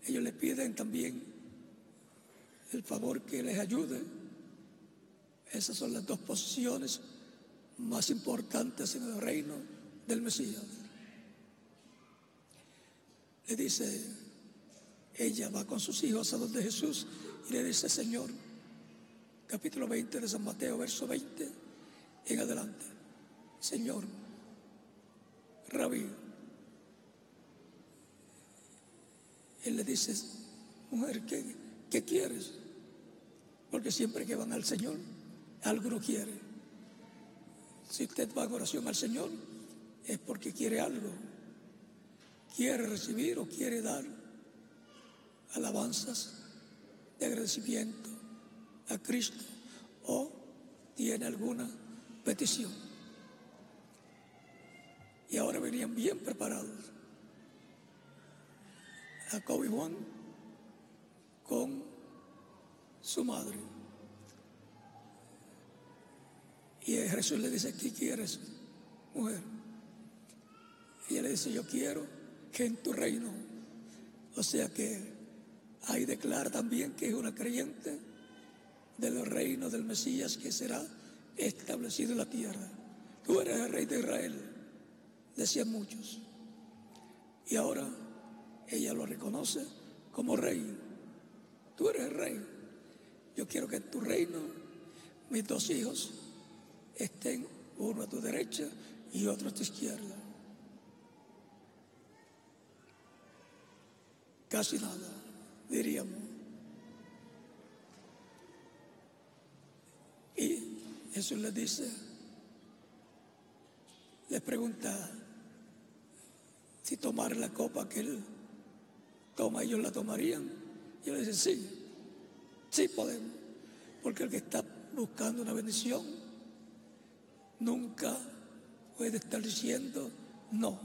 Ellos le piden también el favor que les ayude. Esas son las dos posiciones más importantes en el reino del Mesías. Le dice, ella va con sus hijos a donde Jesús y le dice, Señor, capítulo 20 de San Mateo, verso 20 en adelante, Señor, Rabí, él le dice, mujer, ¿qué, ¿qué quieres? Porque siempre que van al Señor, algo no quiere. Si usted va en oración al Señor, es porque quiere algo. Quiere recibir o quiere dar alabanzas de agradecimiento a Cristo o tiene alguna petición. Y ahora venían bien preparados. Jacob y Juan con su madre. Y Jesús le dice, ¿qué quieres, mujer? Y le dice, yo quiero que en tu reino, o sea que ahí declara también que es una creyente del reino del Mesías que será establecido en la tierra. Tú eres el rey de Israel, decían muchos. Y ahora ella lo reconoce como rey. Tú eres el rey. Yo quiero que tu reino mis dos hijos estén uno a tu derecha y otro a tu izquierda. Casi nada, diríamos. Y Jesús le dice, le pregunta si tomar la copa que él toma, ellos la tomarían. Y le dice, sí, sí podemos, porque el que está buscando una bendición nunca puede estar diciendo no.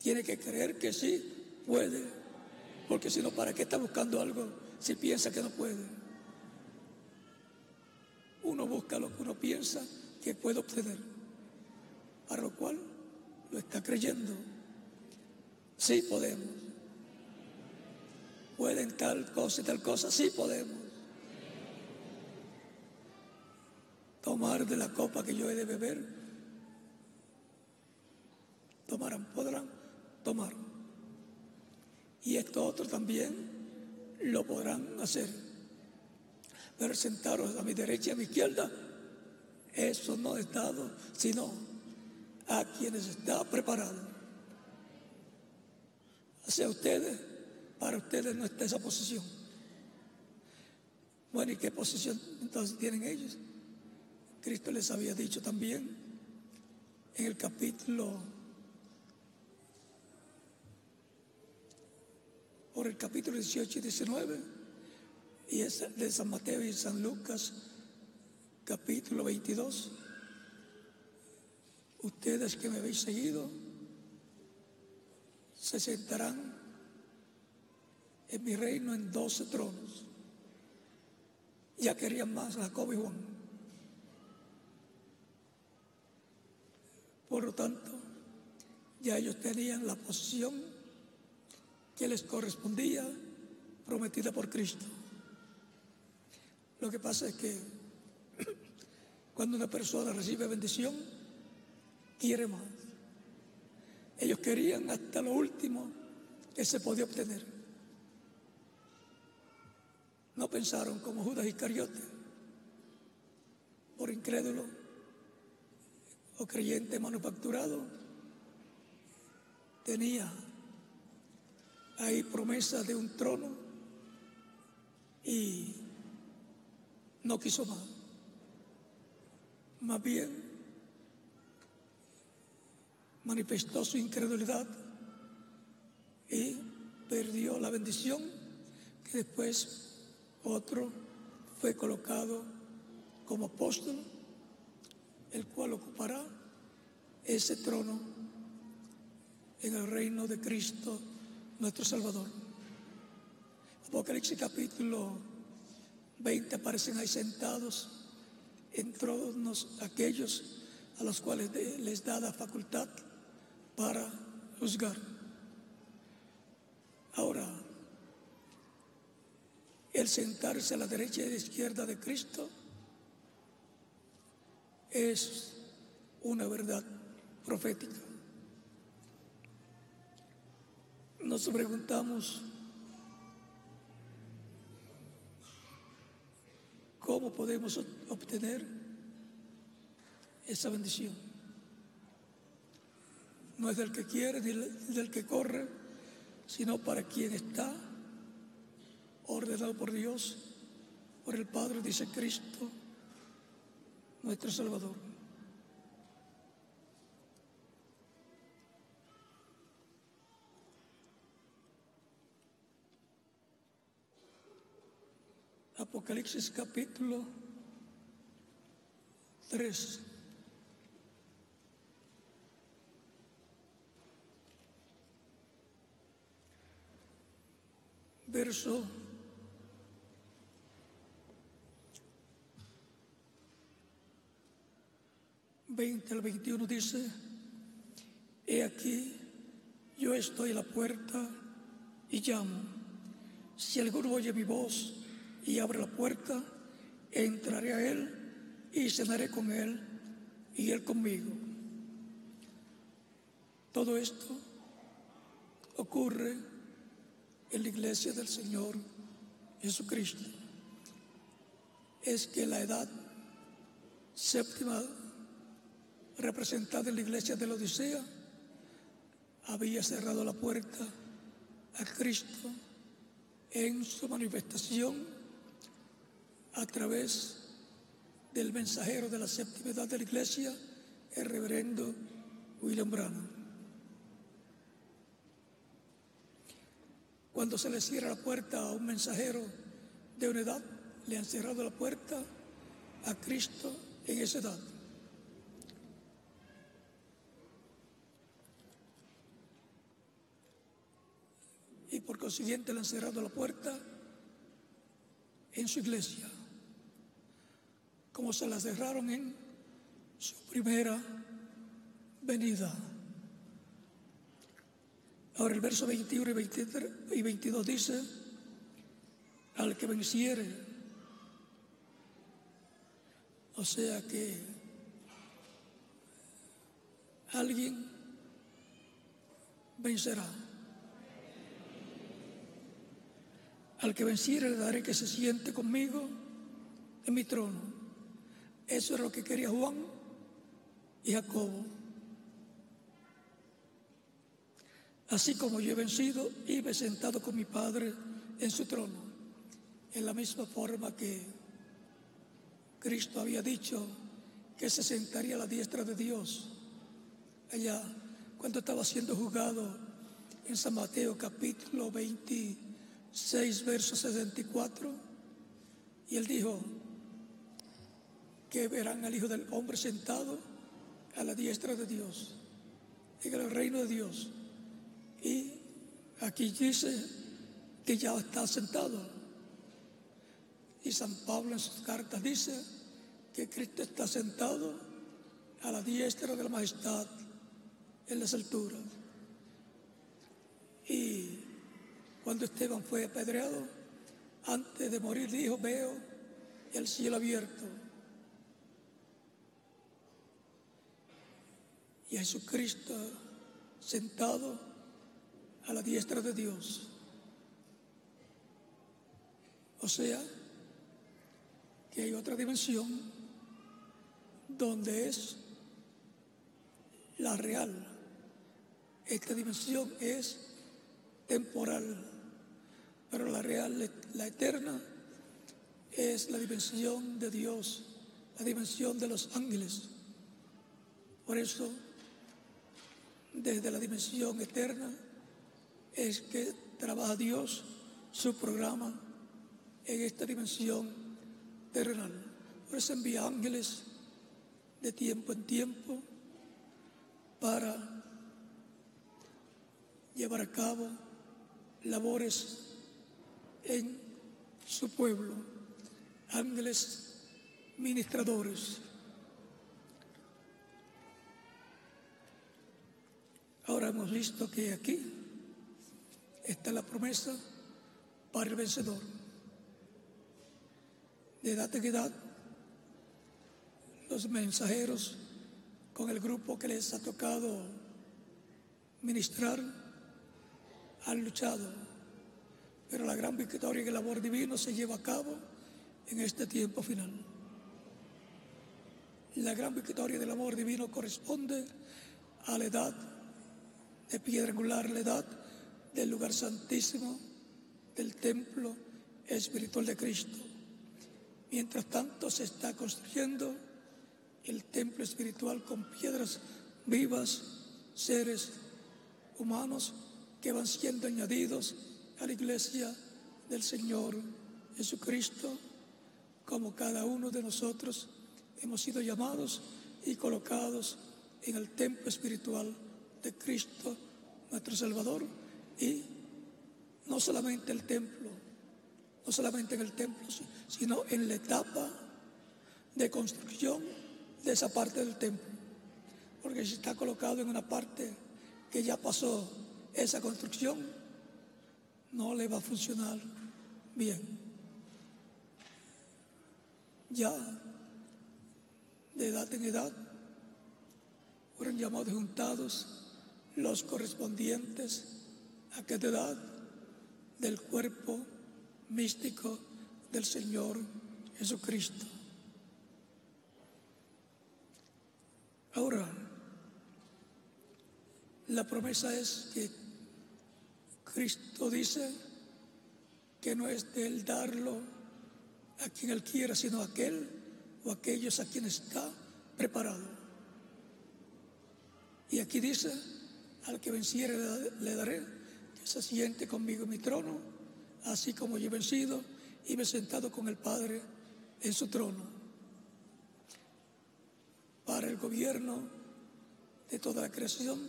Tiene que creer que sí puede, porque si no, ¿para qué está buscando algo si piensa que no puede? Uno busca lo que uno piensa que puede obtener, para lo cual lo está creyendo. Sí podemos. Pueden tal cosa y tal cosa, sí podemos. tomar de la copa que yo he de beber, tomarán, podrán tomar. Y esto otro también lo podrán hacer. Pero sentaros a mi derecha y a mi izquierda, eso no es dado, sino a quienes está preparado. Hacia ustedes, para ustedes no está esa posición. Bueno, ¿y qué posición entonces tienen ellos? Cristo les había dicho también en el capítulo, por el capítulo 18 y 19, y es de San Mateo y San Lucas, capítulo 22. Ustedes que me habéis seguido se sentarán en mi reino en doce tronos. Ya querían más Jacob y Juan. Por lo tanto, ya ellos tenían la posición que les correspondía prometida por Cristo. Lo que pasa es que cuando una persona recibe bendición, quiere más. Ellos querían hasta lo último que se podía obtener. No pensaron como Judas Iscariote, por incrédulo o creyente manufacturado, tenía ahí promesa de un trono y no quiso más. Más bien manifestó su incredulidad y perdió la bendición que después otro fue colocado como apóstol el cual ocupará ese trono en el reino de Cristo, nuestro Salvador. Apocalipsis capítulo 20 aparecen ahí sentados en tronos aquellos a los cuales les da la facultad para juzgar. Ahora, el sentarse a la derecha y a la izquierda de Cristo es una verdad profética. Nos preguntamos cómo podemos obtener esa bendición. No es del que quiere ni del que corre, sino para quien está ordenado por Dios, por el Padre, dice Cristo, nuestro Salvador. Apocalipsis capítulo 3. Verso 20 al 21 dice, he aquí, yo estoy a la puerta y llamo. Si alguno oye mi voz y abre la puerta, entraré a él y cenaré con él y él conmigo. Todo esto ocurre en la iglesia del Señor Jesucristo. Es que la edad séptima representada en la iglesia de la Odisea, había cerrado la puerta a Cristo en su manifestación a través del mensajero de la séptima edad de la iglesia, el reverendo William Branham. Cuando se le cierra la puerta a un mensajero de una edad, le han cerrado la puerta a Cristo en esa edad. y por consiguiente le han cerrado la puerta en su iglesia, como se la cerraron en su primera venida. Ahora el verso 21 y, 22 dice, al que venciere, o sea que alguien vencerá. Al que venciere le daré que se siente conmigo en mi trono. Eso es lo que quería Juan y Jacobo. Así como yo he vencido y me he sentado con mi Padre en su trono. En la misma forma que Cristo había dicho que se sentaría a la diestra de Dios allá cuando estaba siendo juzgado en San Mateo capítulo 20 6, verso 64, y él dijo que verán al Hijo del Hombre sentado a la diestra de Dios, en el reino de Dios. Y aquí dice que ya está sentado. Y San Pablo en sus cartas dice que Cristo está sentado a la diestra de la majestad en las alturas. Y cuando Esteban fue apedreado, antes de morir dijo, veo el cielo abierto. Y Jesucristo sentado a la diestra de Dios. O sea, que hay otra dimensión donde es la real. Esta dimensión es temporal pero la real, la eterna, es la dimensión de Dios, la dimensión de los ángeles. Por eso, desde la dimensión eterna, es que trabaja Dios su programa en esta dimensión terrenal. Por eso envía ángeles de tiempo en tiempo para llevar a cabo labores en su pueblo, ángeles ministradores. Ahora hemos visto que aquí está la promesa para el vencedor. De edad en edad, los mensajeros con el grupo que les ha tocado ministrar han luchado, pero la gran victoria y el amor divino se lleva a cabo en este tiempo final. La gran victoria del amor divino corresponde a la edad de piedra angular, la edad del lugar santísimo del templo espiritual de Cristo. Mientras tanto se está construyendo el templo espiritual con piedras vivas, seres humanos que van siendo añadidos a la iglesia del Señor Jesucristo, como cada uno de nosotros hemos sido llamados y colocados en el templo espiritual de Cristo, nuestro Salvador, y no solamente el templo, no solamente en el templo, sino en la etapa de construcción de esa parte del templo. Porque si está colocado en una parte que ya pasó esa construcción, no le va a funcionar bien. Ya de edad en edad fueron llamados juntados los correspondientes a cada edad del cuerpo místico del Señor Jesucristo. Ahora, la promesa es que Cristo dice que no es de él darlo a quien él quiera, sino a aquel o aquellos a quien está preparado. Y aquí dice, al que venciere le daré que se siente conmigo en mi trono, así como yo he vencido y me he sentado con el Padre en su trono. Para el gobierno de toda la creación,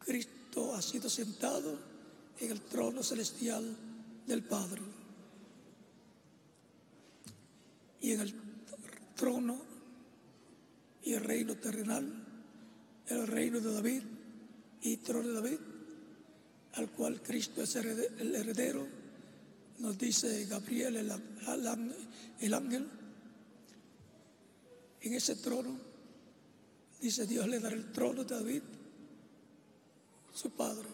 Cristo ha sido sentado en el trono celestial del Padre. Y en el trono y el reino terrenal, el reino de David y trono de David, al cual Cristo es el heredero, nos dice Gabriel, el, el ángel, en ese trono, dice Dios le dará el trono de David, su padre,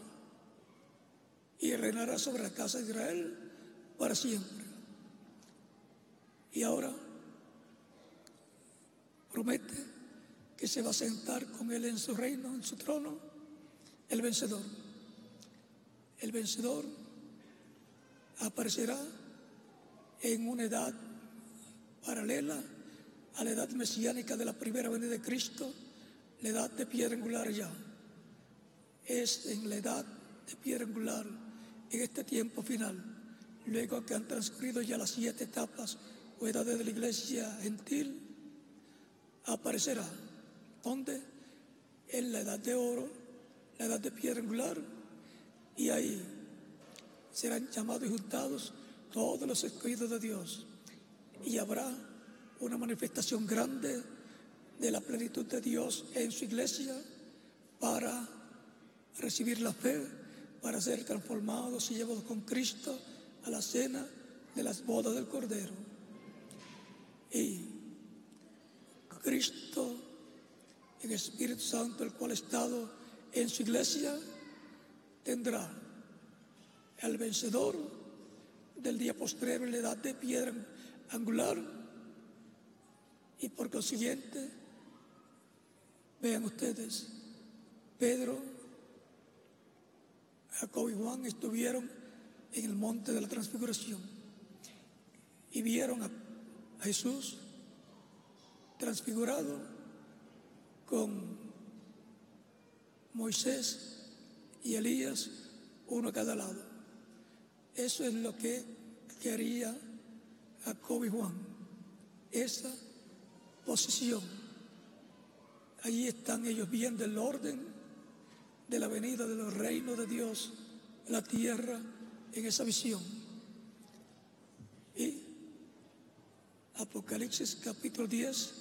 y reinará sobre la casa de Israel para siempre. Y ahora promete que se va a sentar con él en su reino, en su trono, el vencedor. El vencedor aparecerá en una edad paralela a la edad mesiánica de la primera venida de Cristo, la edad de piedra angular ya. Es en la edad de piedra angular, en este tiempo final, luego que han transcurrido ya las siete etapas o edades de la iglesia gentil, aparecerá. ¿Dónde? En la edad de oro, la edad de piedra angular, y ahí serán llamados y juntados todos los escogidos de Dios. Y habrá una manifestación grande de la plenitud de Dios en su iglesia para recibir la fe, para ser transformados y llevados con Cristo a la cena de las bodas del Cordero. Y Cristo, en Espíritu Santo, el cual ha estado en su iglesia, tendrá el vencedor del día postrero en la edad de piedra angular. Y por consiguiente vean ustedes Pedro Jacob y Juan estuvieron en el monte de la transfiguración y vieron a Jesús transfigurado con Moisés y Elías, uno a cada lado. Eso es lo que quería Jacob y Juan, esa posición. Allí están ellos viendo el orden de la venida del reino de Dios en la tierra en esa visión. Y Apocalipsis capítulo 10,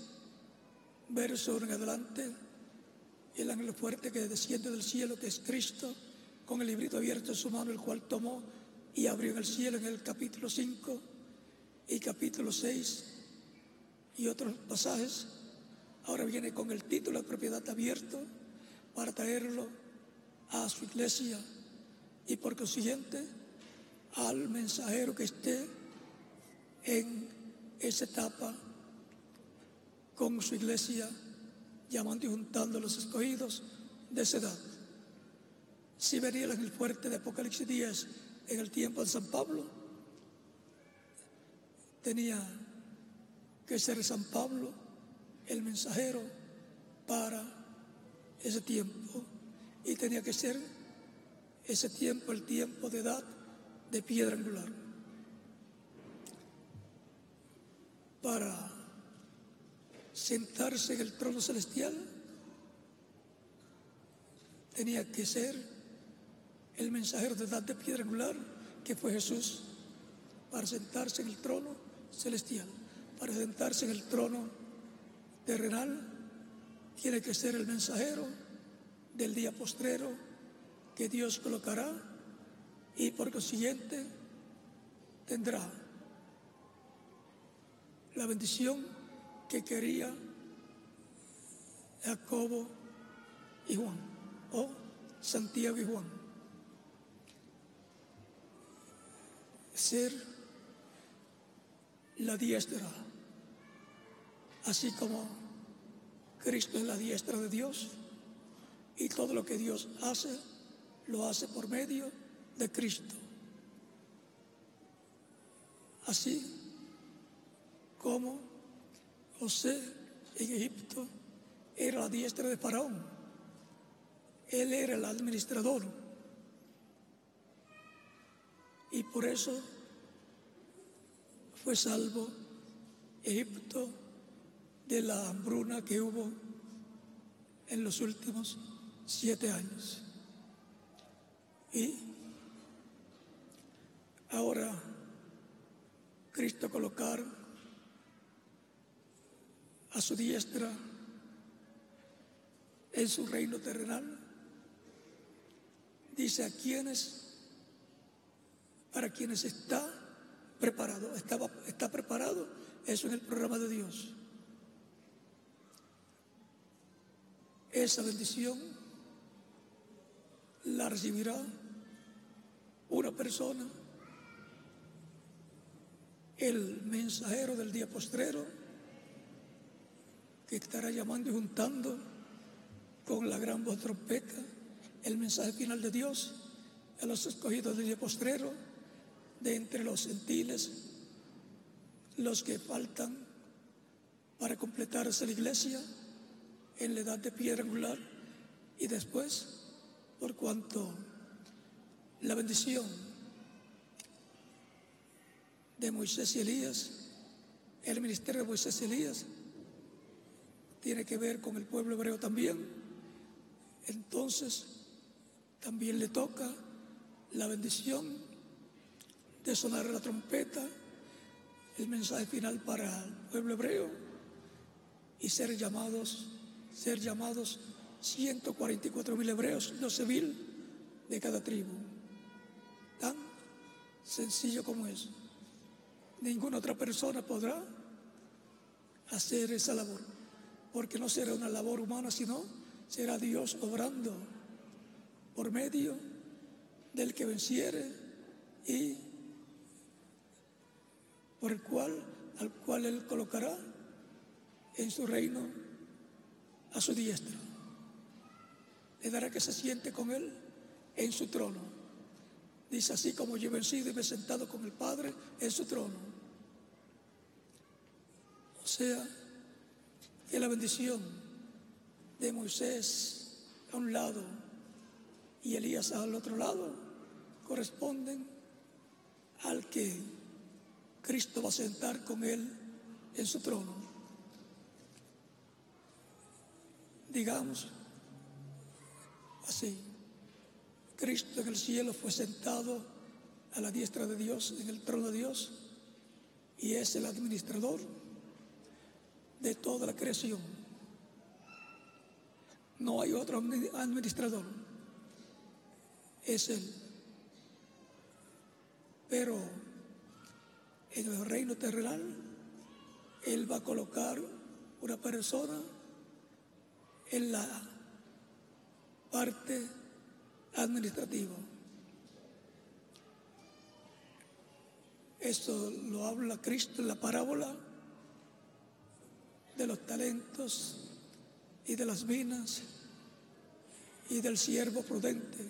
verso en adelante, el ángel fuerte que desciende del cielo, que es Cristo, con el librito abierto en su mano, el cual tomó y abrió en el cielo en el capítulo 5 y capítulo 6 y otros pasajes. Ahora viene con el título de propiedad abierto para traerlo a su iglesia y por consiguiente al mensajero que esté en esa etapa con su iglesia, llamando y juntando los escogidos de esa edad. Si venía en el fuerte de Apocalipsis 10 en el tiempo de San Pablo, tenía que ser San Pablo el mensajero para ese tiempo y tenía que ser ese tiempo el tiempo de edad de piedra angular. Para sentarse en el trono celestial tenía que ser el mensajero de edad de piedra angular que fue Jesús para sentarse en el trono celestial, para sentarse en el trono terrenal tiene que ser el mensajero del día postrero que Dios colocará y por consiguiente tendrá la bendición que quería Jacobo y Juan, o Santiago y Juan. Ser la diestra, así como Cristo es la diestra de Dios y todo lo que Dios hace, lo hace por medio de Cristo. Así como José en Egipto era la diestra de Faraón. Él era el administrador. Y por eso fue salvo Egipto de la hambruna que hubo en los últimos siete años. Y ahora Cristo colocar a su diestra en su reino terrenal. Dice a quienes, para quienes está preparado, estaba, está preparado, eso en el programa de Dios. Esa bendición la recibirá una persona, el mensajero del día postrero, que estará llamando y juntando con la gran voz trompeta el mensaje final de Dios a los escogidos del día postrero, de entre los gentiles, los que faltan para completarse la iglesia en la edad de piedra angular y después, por cuanto la bendición de Moisés y Elías, el ministerio de Moisés y Elías, tiene que ver con el pueblo hebreo también, entonces también le toca la bendición de sonar la trompeta, el mensaje final para el pueblo hebreo y ser llamados ser llamados 144 mil hebreos, 12 mil de cada tribu. Tan sencillo como eso. Ninguna otra persona podrá hacer esa labor, porque no será una labor humana, sino será Dios obrando por medio del que venciere y por el cual, al cual Él colocará en su reino a su diestra. Le dará que se siente con Él en su trono. Dice así como yo he vencido y me he sentado con el Padre en su trono. O sea, que la bendición de Moisés a un lado y Elías al otro lado corresponden al que Cristo va a sentar con él en su trono. digamos así. Cristo en el cielo fue sentado a la diestra de Dios, en el trono de Dios, y es el administrador de toda la creación. No hay otro administrador, es Él. Pero en el reino terrenal, Él va a colocar una persona en la parte administrativa. Esto lo habla Cristo en la parábola de los talentos y de las minas y del siervo prudente.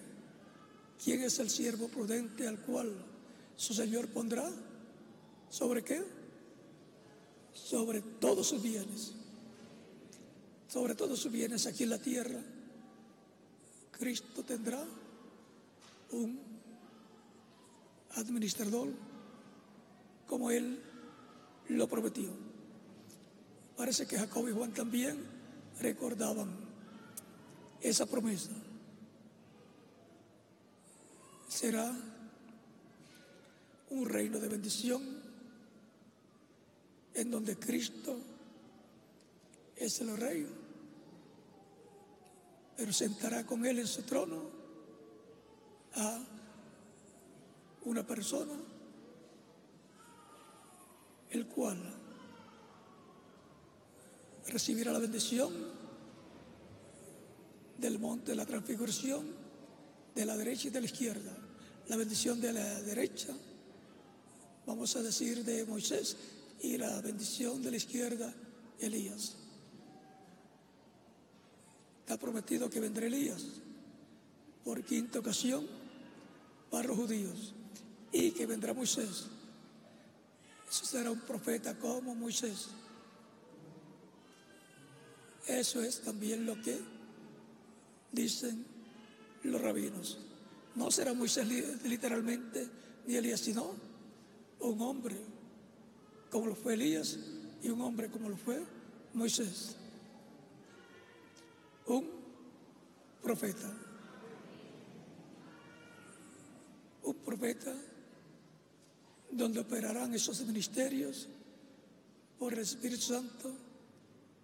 ¿Quién es el siervo prudente al cual su Señor pondrá? ¿Sobre qué? Sobre todos sus bienes. Sobre todos sus bienes aquí en la tierra. Cristo tendrá un administrador como Él lo prometió. Parece que Jacob y Juan también recordaban esa promesa. Será un reino de bendición en donde Cristo es el rey, pero sentará con él en su trono a una persona el cual recibirá la bendición del monte de la transfiguración de la derecha y de la izquierda. La bendición de la derecha, vamos a decir, de Moisés, y la bendición de la izquierda, Elías. Está prometido que vendrá Elías por quinta ocasión para los judíos y que vendrá Moisés eso será un profeta como Moisés. Eso es también lo que dicen los rabinos. No será Moisés literalmente ni Elías, sino un hombre como lo fue Elías y un hombre como lo fue Moisés. Un profeta. Un profeta donde operarán esos ministerios por el Espíritu Santo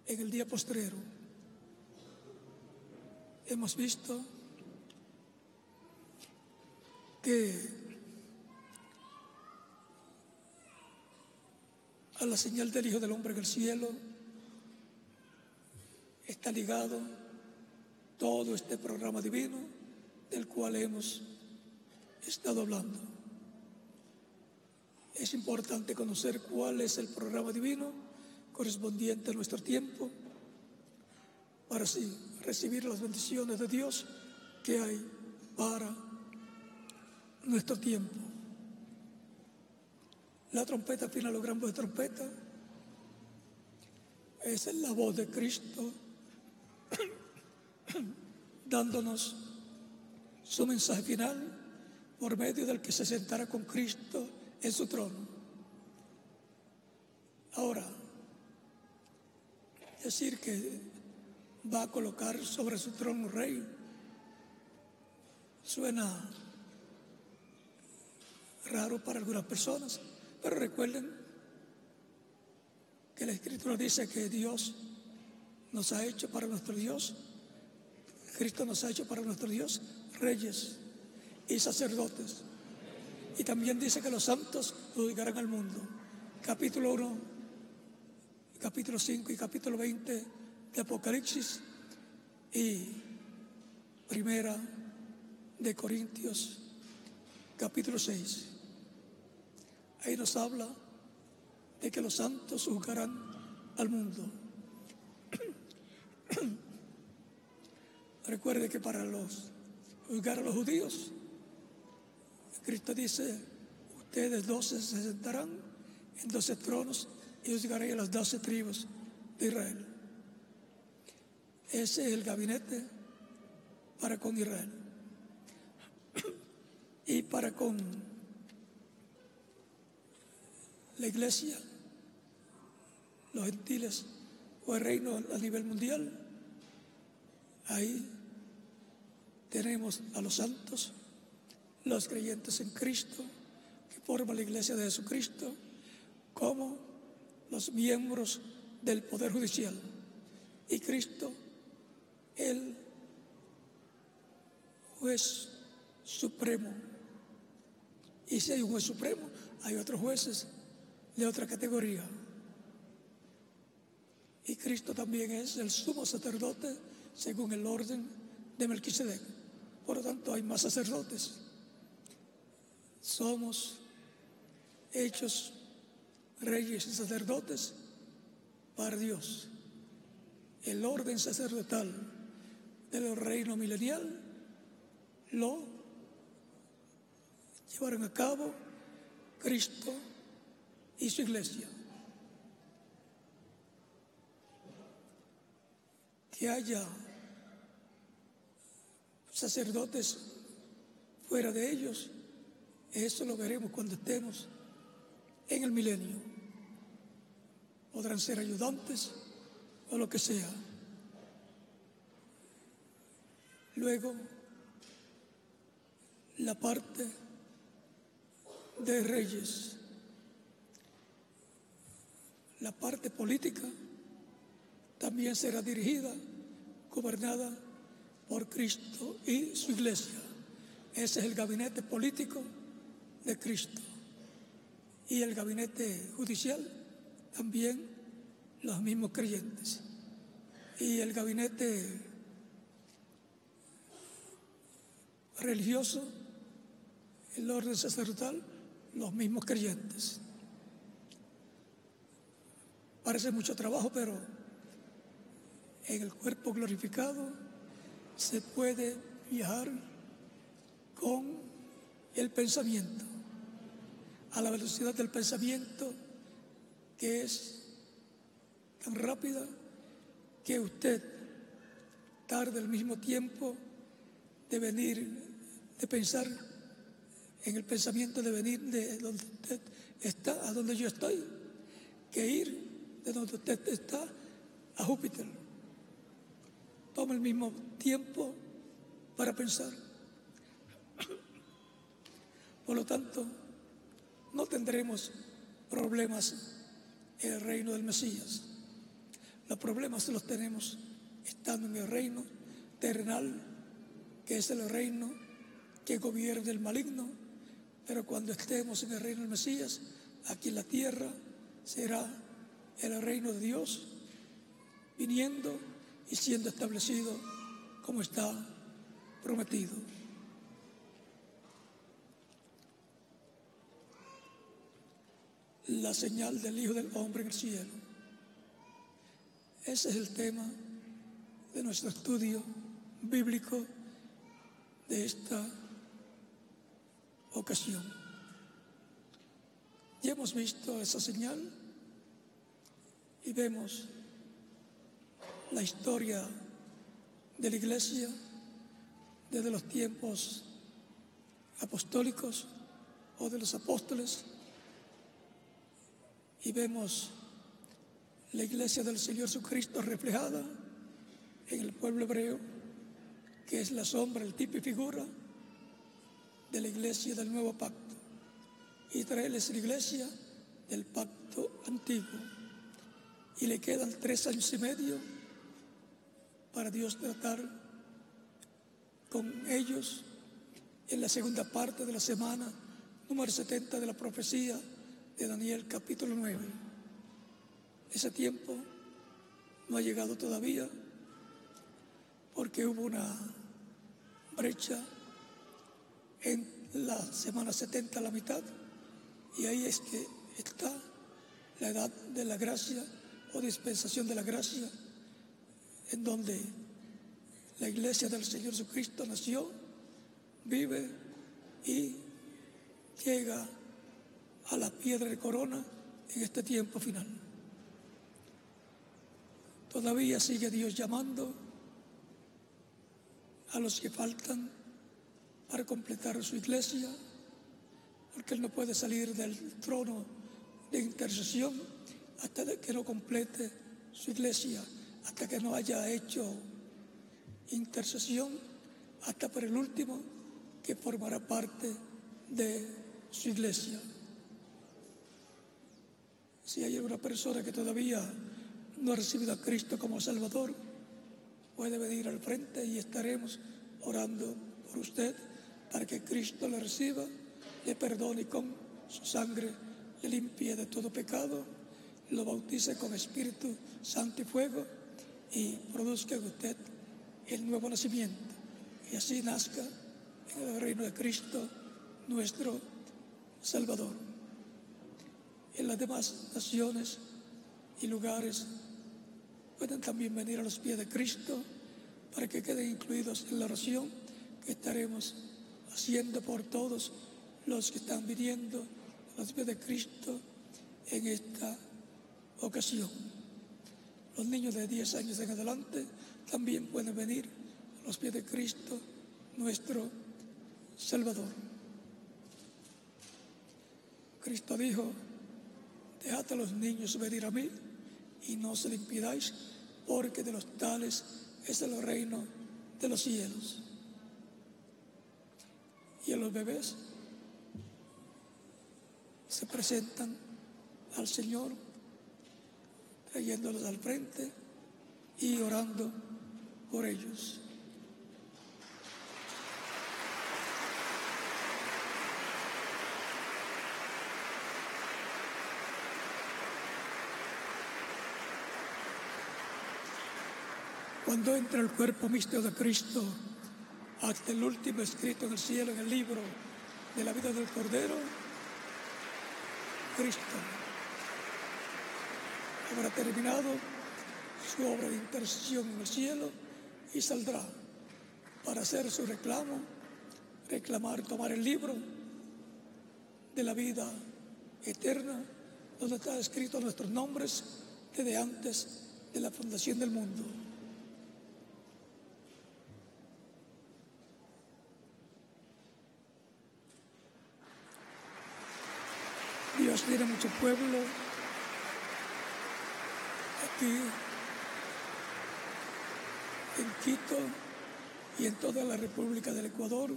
en el día postrero. Hemos visto que a la señal del Hijo del Hombre en el cielo está ligado todo este programa divino del cual hemos estado hablando. Es importante conocer cuál es el programa divino correspondiente a nuestro tiempo para así recibir las bendiciones de Dios que hay para nuestro tiempo. La trompeta final, o gran voz de trompeta, es la voz de Cristo [coughs] dándonos su mensaje final por medio del que se sentará con Cristo en su trono. Ahora, decir que va a colocar sobre su trono rey suena raro para algunas personas, pero recuerden que la escritura dice que Dios nos ha hecho para nuestro Dios, Cristo nos ha hecho para nuestro Dios reyes y sacerdotes. Y también dice que los santos juzgarán al mundo. Capítulo 1, capítulo 5 y capítulo 20 de Apocalipsis y primera de Corintios, capítulo 6. Ahí nos habla de que los santos juzgarán al mundo. Recuerde que para los juzgar a los judíos Cristo dice, ustedes doce se sentarán en doce tronos y juzgaré a las doce tribus de Israel. Ese es el gabinete para con Israel. Y para con la iglesia, los gentiles o el reino a nivel mundial, ahí tenemos a los santos, los creyentes en Cristo, que forman la iglesia de Jesucristo, como los miembros del Poder Judicial. Y Cristo, el juez supremo. Y si hay un juez supremo, hay otros jueces de otra categoría. Y Cristo también es el sumo sacerdote según el orden de Melquisedec. Por lo tanto, hay más sacerdotes. Somos hechos reyes y sacerdotes para Dios. El orden sacerdotal del reino milenial lo llevaron a cabo Cristo y su iglesia. Que haya sacerdotes fuera de ellos, eso lo veremos cuando estemos en el milenio. Podrán ser ayudantes o lo que sea. Luego, la parte de reyes, la parte política también será dirigida, gobernada por Cristo y su iglesia. Ese es el gabinete político de Cristo. Y el gabinete judicial también los mismos creyentes. Y el gabinete religioso, el orden sacerdotal, los mismos creyentes. Parece mucho trabajo, pero en el cuerpo glorificado se puede viajar con el pensamiento, a la velocidad del pensamiento que es tan rápida que usted tarde el mismo tiempo de venir de pensar en el pensamiento de venir de donde usted está a donde yo estoy, que ir de donde usted está a Júpiter. Toma el mismo tiempo para pensar. Por lo tanto, no tendremos problemas el reino del Mesías. Los problemas los tenemos estando en el reino terrenal, que es el reino que gobierna el maligno, pero cuando estemos en el reino del Mesías, aquí en la tierra será el reino de Dios viniendo y siendo establecido como está prometido. La señal del Hijo del Hombre en el cielo. Ese es el tema de nuestro estudio bíblico de esta ocasión. Ya hemos visto esa señal y vemos la historia de la iglesia desde los tiempos apostólicos o de los apóstoles y vemos la iglesia del Señor Jesucristo reflejada en el pueblo hebreo, que es la sombra, el tipo y figura de la iglesia del nuevo pacto. Israel es la iglesia del pacto antiguo. Y le quedan tres años y medio para Dios tratar con ellos en la segunda parte de la semana número 70 de la profecía de Daniel capítulo 9. Ese tiempo no ha llegado todavía porque hubo una brecha en la semana 70 a la mitad y ahí es que está la edad de la gracia o dispensación de la gracia en donde la iglesia del Señor Jesucristo nació, vive y llega a la piedra de corona en este tiempo final. Todavía sigue Dios llamando a los que faltan para completar su iglesia, porque Él no puede salir del trono de intercesión hasta que no complete su iglesia, hasta que no haya hecho intercesión hasta por el último que formará parte de su iglesia. Si hay una persona que todavía no ha recibido a Cristo como Salvador, puede venir al frente y estaremos orando por usted para que Cristo le reciba, le perdone con su sangre, le limpie de todo pecado, lo bautice con Espíritu Santo y Fuego y produzca en usted el nuevo nacimiento y así nazca en el reino de Cristo nuestro Salvador. En las demás naciones y lugares pueden también venir a los pies de Cristo para que queden incluidos en la oración que estaremos haciendo por todos los que están viniendo a los pies de Cristo en esta ocasión. Los niños de 10 años en adelante también pueden venir a los pies de Cristo, nuestro Salvador. Cristo dijo, dejad a los niños venir a mí y no se le impidáis, porque de los tales es el reino de los cielos. Y a los bebés se presentan al Señor, trayéndolos al frente y orando por ellos. Cuando entra el cuerpo místico de Cristo hasta el último escrito en el cielo, en el libro de la vida del Cordero, Cristo habrá terminado su obra de intercesión en el cielo y saldrá para hacer su reclamo, reclamar, tomar el libro de la vida eterna, donde está escrito nuestros nombres desde antes de la fundación del mundo. Dios tiene mucho pueblo. Aquí en Quito y en toda la República del Ecuador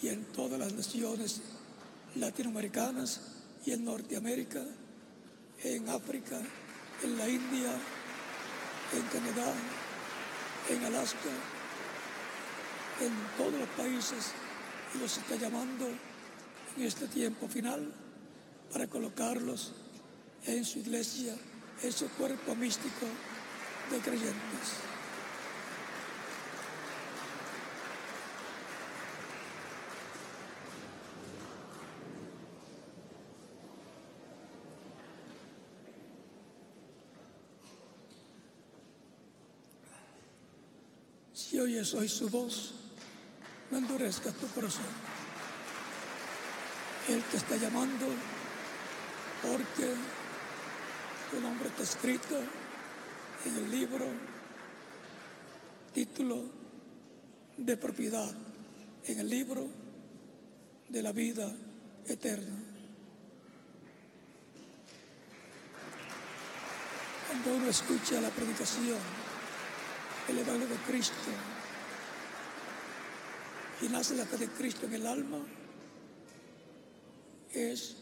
y en todas las naciones latinoamericanas y en Norteamérica, en África, en la India, en Canadá, en Alaska, en todos los países y los está llamando en este tiempo final para colocarlos en su iglesia, en su cuerpo místico de creyentes. Si oyes hoy su voz, no endurezcas tu corazón. Él te está llamando porque tu nombre está escrito en el libro, título de propiedad, en el libro de la vida eterna. Cuando uno escucha la predicación, el Evangelio de Cristo, y nace la fe de Cristo en el alma, es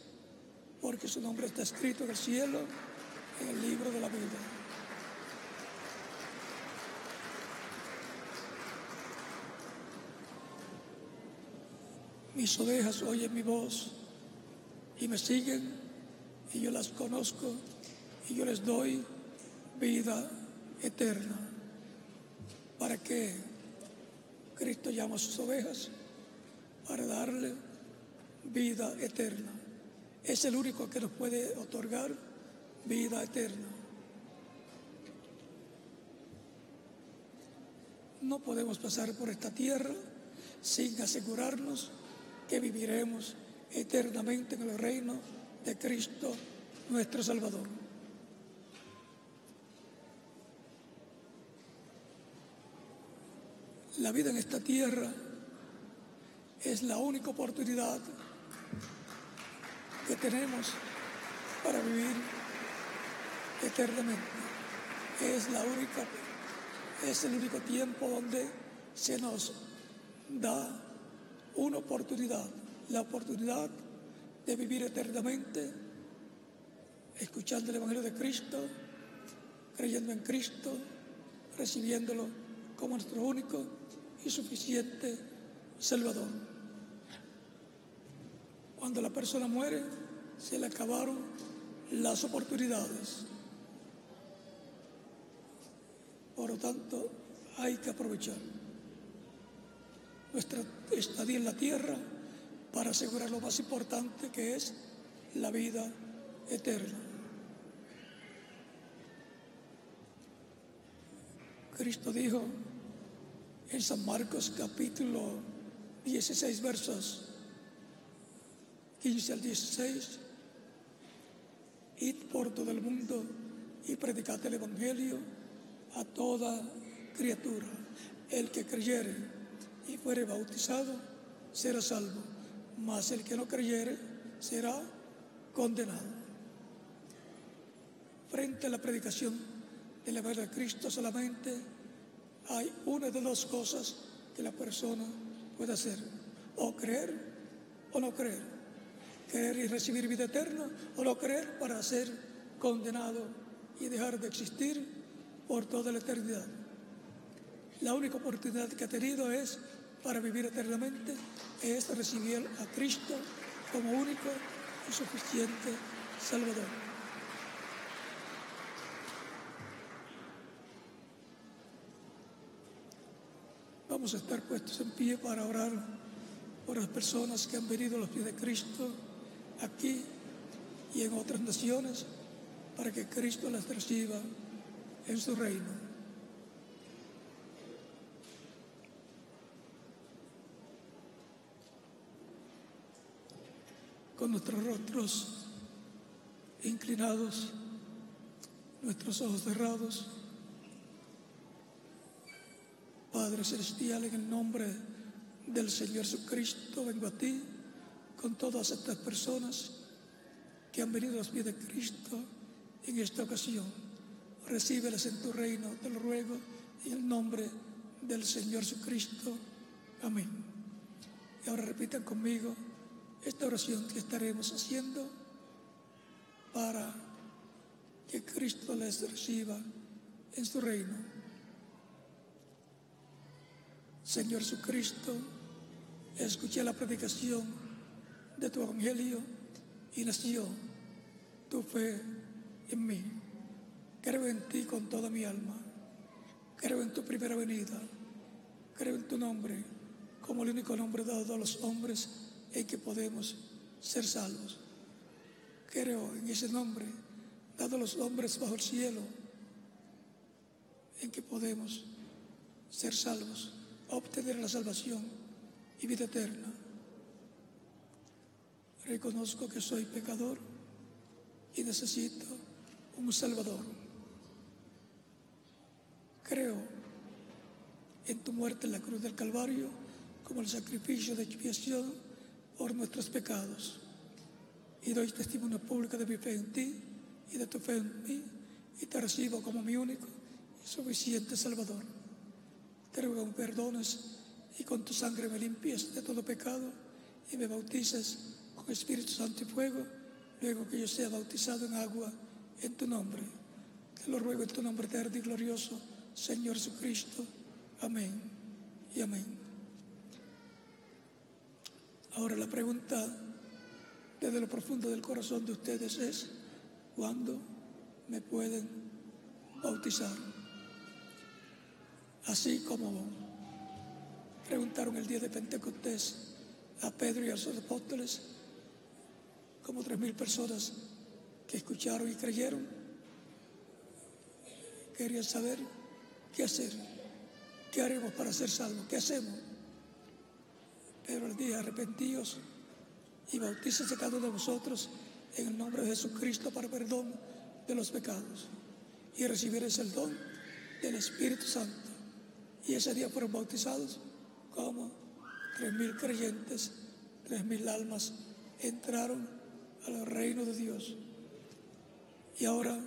porque su nombre está escrito en el cielo, en el libro de la vida. Mis ovejas oyen mi voz y me siguen y yo las conozco y yo les doy vida eterna. ¿Para que Cristo llama a sus ovejas? Para darle vida eterna. Es el único que nos puede otorgar vida eterna. No podemos pasar por esta tierra sin asegurarnos que viviremos eternamente en el reino de Cristo nuestro Salvador. La vida en esta tierra es la única oportunidad que tenemos para vivir eternamente. Es la única, es el único tiempo donde se nos da una oportunidad, la oportunidad de vivir eternamente escuchando el Evangelio de Cristo, creyendo en Cristo, recibiéndolo como nuestro único y suficiente Salvador. Cuando la persona muere, se le acabaron las oportunidades. Por lo tanto, hay que aprovechar nuestra estadía en la tierra para asegurar lo más importante que es la vida eterna. Cristo dijo en San Marcos capítulo 16 versos 15 al 16, id por todo el mundo y predicad el Evangelio a toda criatura. El que creyere y fuere bautizado será salvo, mas el que no creyere será condenado. Frente a la predicación de la verdad de Cristo solamente hay una de dos cosas que la persona puede hacer, o creer o no creer, creer y recibir vida eterna o no creer para ser condenado y dejar de existir por toda la eternidad. La única oportunidad que ha tenido es para vivir eternamente, es recibir a Cristo como único y suficiente Salvador. Vamos a estar puestos en pie para orar por las personas que han venido a los pies de Cristo aquí y en otras naciones para que Cristo las reciba en su reino. Con nuestros rostros inclinados, nuestros ojos cerrados, Padre Celestial, en el nombre del Señor Jesucristo, vengo a ti con todas estas personas que han venido a los pies de Cristo en esta ocasión. Recíbelas en tu reino, te lo ruego, en el nombre del Señor Jesucristo. Amén. Y ahora repitan conmigo esta oración que estaremos haciendo para que Cristo les reciba en su reino. Señor Jesucristo, escuché la predicación de tu evangelio y nació tu fe en mí. Creo en ti con toda mi alma. Creo en tu primera venida. Creo en tu nombre como el único nombre dado a los hombres en que podemos ser salvos. Creo en ese nombre dado a los hombres bajo el cielo en que podemos ser salvos obtener la salvación y vida eterna. Reconozco que soy pecador y necesito un Salvador. Creo en tu muerte en la cruz del Calvario como el sacrificio de expiación por nuestros pecados. Y doy testimonio público de mi fe en ti y de tu fe en mí y te recibo como mi único y suficiente Salvador. Te ruego me perdones y con tu sangre me limpies de todo pecado y me bautices Espíritu Santo y fuego, luego que yo sea bautizado en agua en tu nombre. Te lo ruego en tu nombre eterno y glorioso, Señor Jesucristo. Amén y amén. Ahora la pregunta desde lo profundo del corazón de ustedes es, ¿cuándo me pueden bautizar? Así como preguntaron el día de Pentecostés a Pedro y a sus apóstoles, como tres mil personas que escucharon y creyeron, querían saber qué hacer, qué haremos para ser salvos, qué hacemos. Pero el día arrepentidos y bautícese cada uno de vosotros en el nombre de Jesucristo para perdón de los pecados y recibiréis el don del Espíritu Santo y ese día fueron bautizados como tres mil creyentes, tres mil almas entraron al reino de Dios. Y ahora,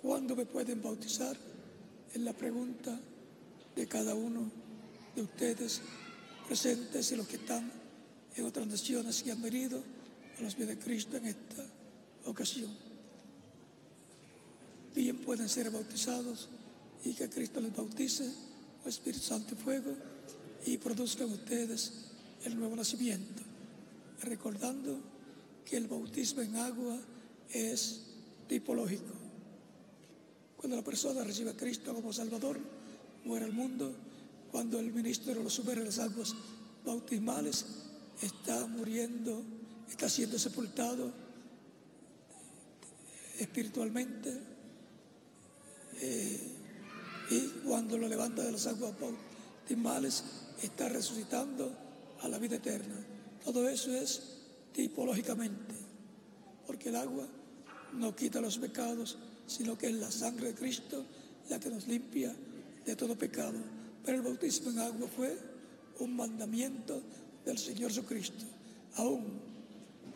¿cuándo me pueden bautizar? Es la pregunta de cada uno de ustedes presentes y los que están en otras naciones que han venido a los pies de Cristo en esta ocasión. Bien pueden ser bautizados y que Cristo les bautice con Espíritu Santo y fuego y produzcan ustedes el nuevo nacimiento, recordando que el bautismo en agua es tipológico. Cuando la persona recibe a Cristo como Salvador, muere el mundo. Cuando el ministro lo sube a las aguas bautismales, está muriendo, está siendo sepultado espiritualmente. Eh, y cuando lo levanta de las aguas bautismales, está resucitando a la vida eterna. Todo eso es tipológicamente, porque el agua no quita los pecados, sino que es la sangre de Cristo la que nos limpia de todo pecado. Pero el bautismo en agua fue un mandamiento del Señor Jesucristo. Aún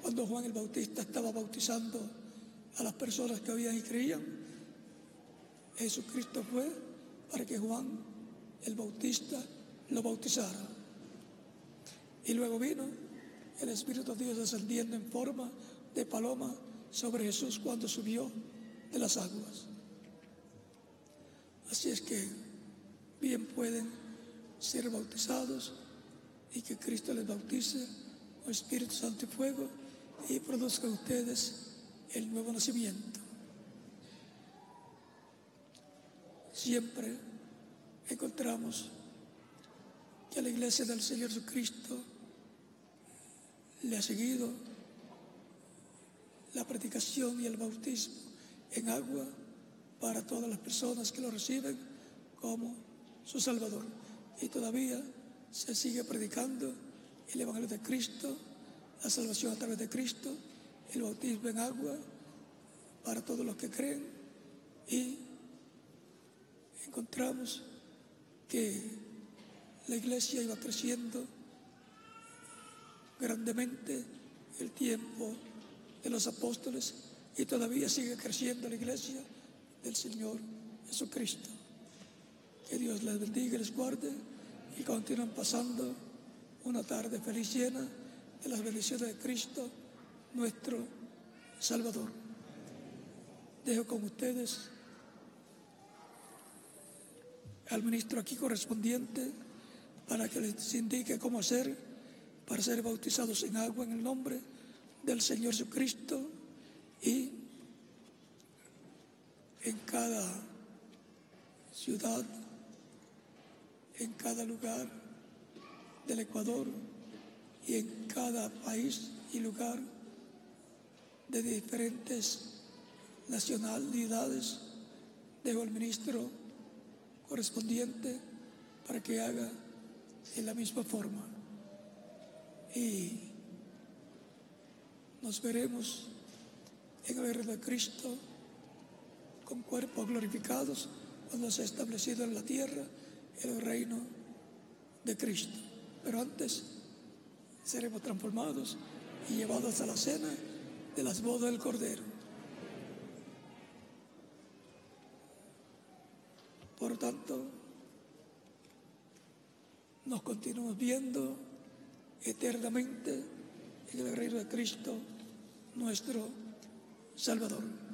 cuando Juan el Bautista estaba bautizando a las personas que habían y creían, Jesucristo fue para que Juan el Bautista lo bautizara. Y luego vino el Espíritu de Dios descendiendo en forma de paloma sobre Jesús cuando subió de las aguas. Así es que bien pueden ser bautizados y que Cristo les bautice con Espíritu Santo y fuego y produzca a ustedes el nuevo nacimiento. Siempre encontramos que la iglesia del Señor Jesucristo le ha seguido la predicación y el bautismo en agua para todas las personas que lo reciben como su Salvador. Y todavía se sigue predicando el Evangelio de Cristo, la salvación a través de Cristo, el bautismo en agua para todos los que creen y encontramos que la iglesia iba creciendo grandemente el tiempo de los apóstoles y todavía sigue creciendo la iglesia del Señor Jesucristo. Que Dios les bendiga y les guarde y continúen pasando una tarde feliz llena de las bendiciones de Cristo, nuestro Salvador. Dejo con ustedes al ministro aquí correspondiente para que les indique cómo hacer para ser bautizados en agua en el nombre del Señor Jesucristo y en cada ciudad, en cada lugar del Ecuador y en cada país y lugar de diferentes nacionalidades, dejo al ministro correspondiente para que haga en la misma forma. Y nos veremos en el reino de Cristo con cuerpos glorificados cuando se ha establecido en la tierra el reino de Cristo. Pero antes seremos transformados y llevados a la cena de las bodas del Cordero. Por tanto, nos continuamos viendo eternamente en el reino de Cristo, nuestro Salvador.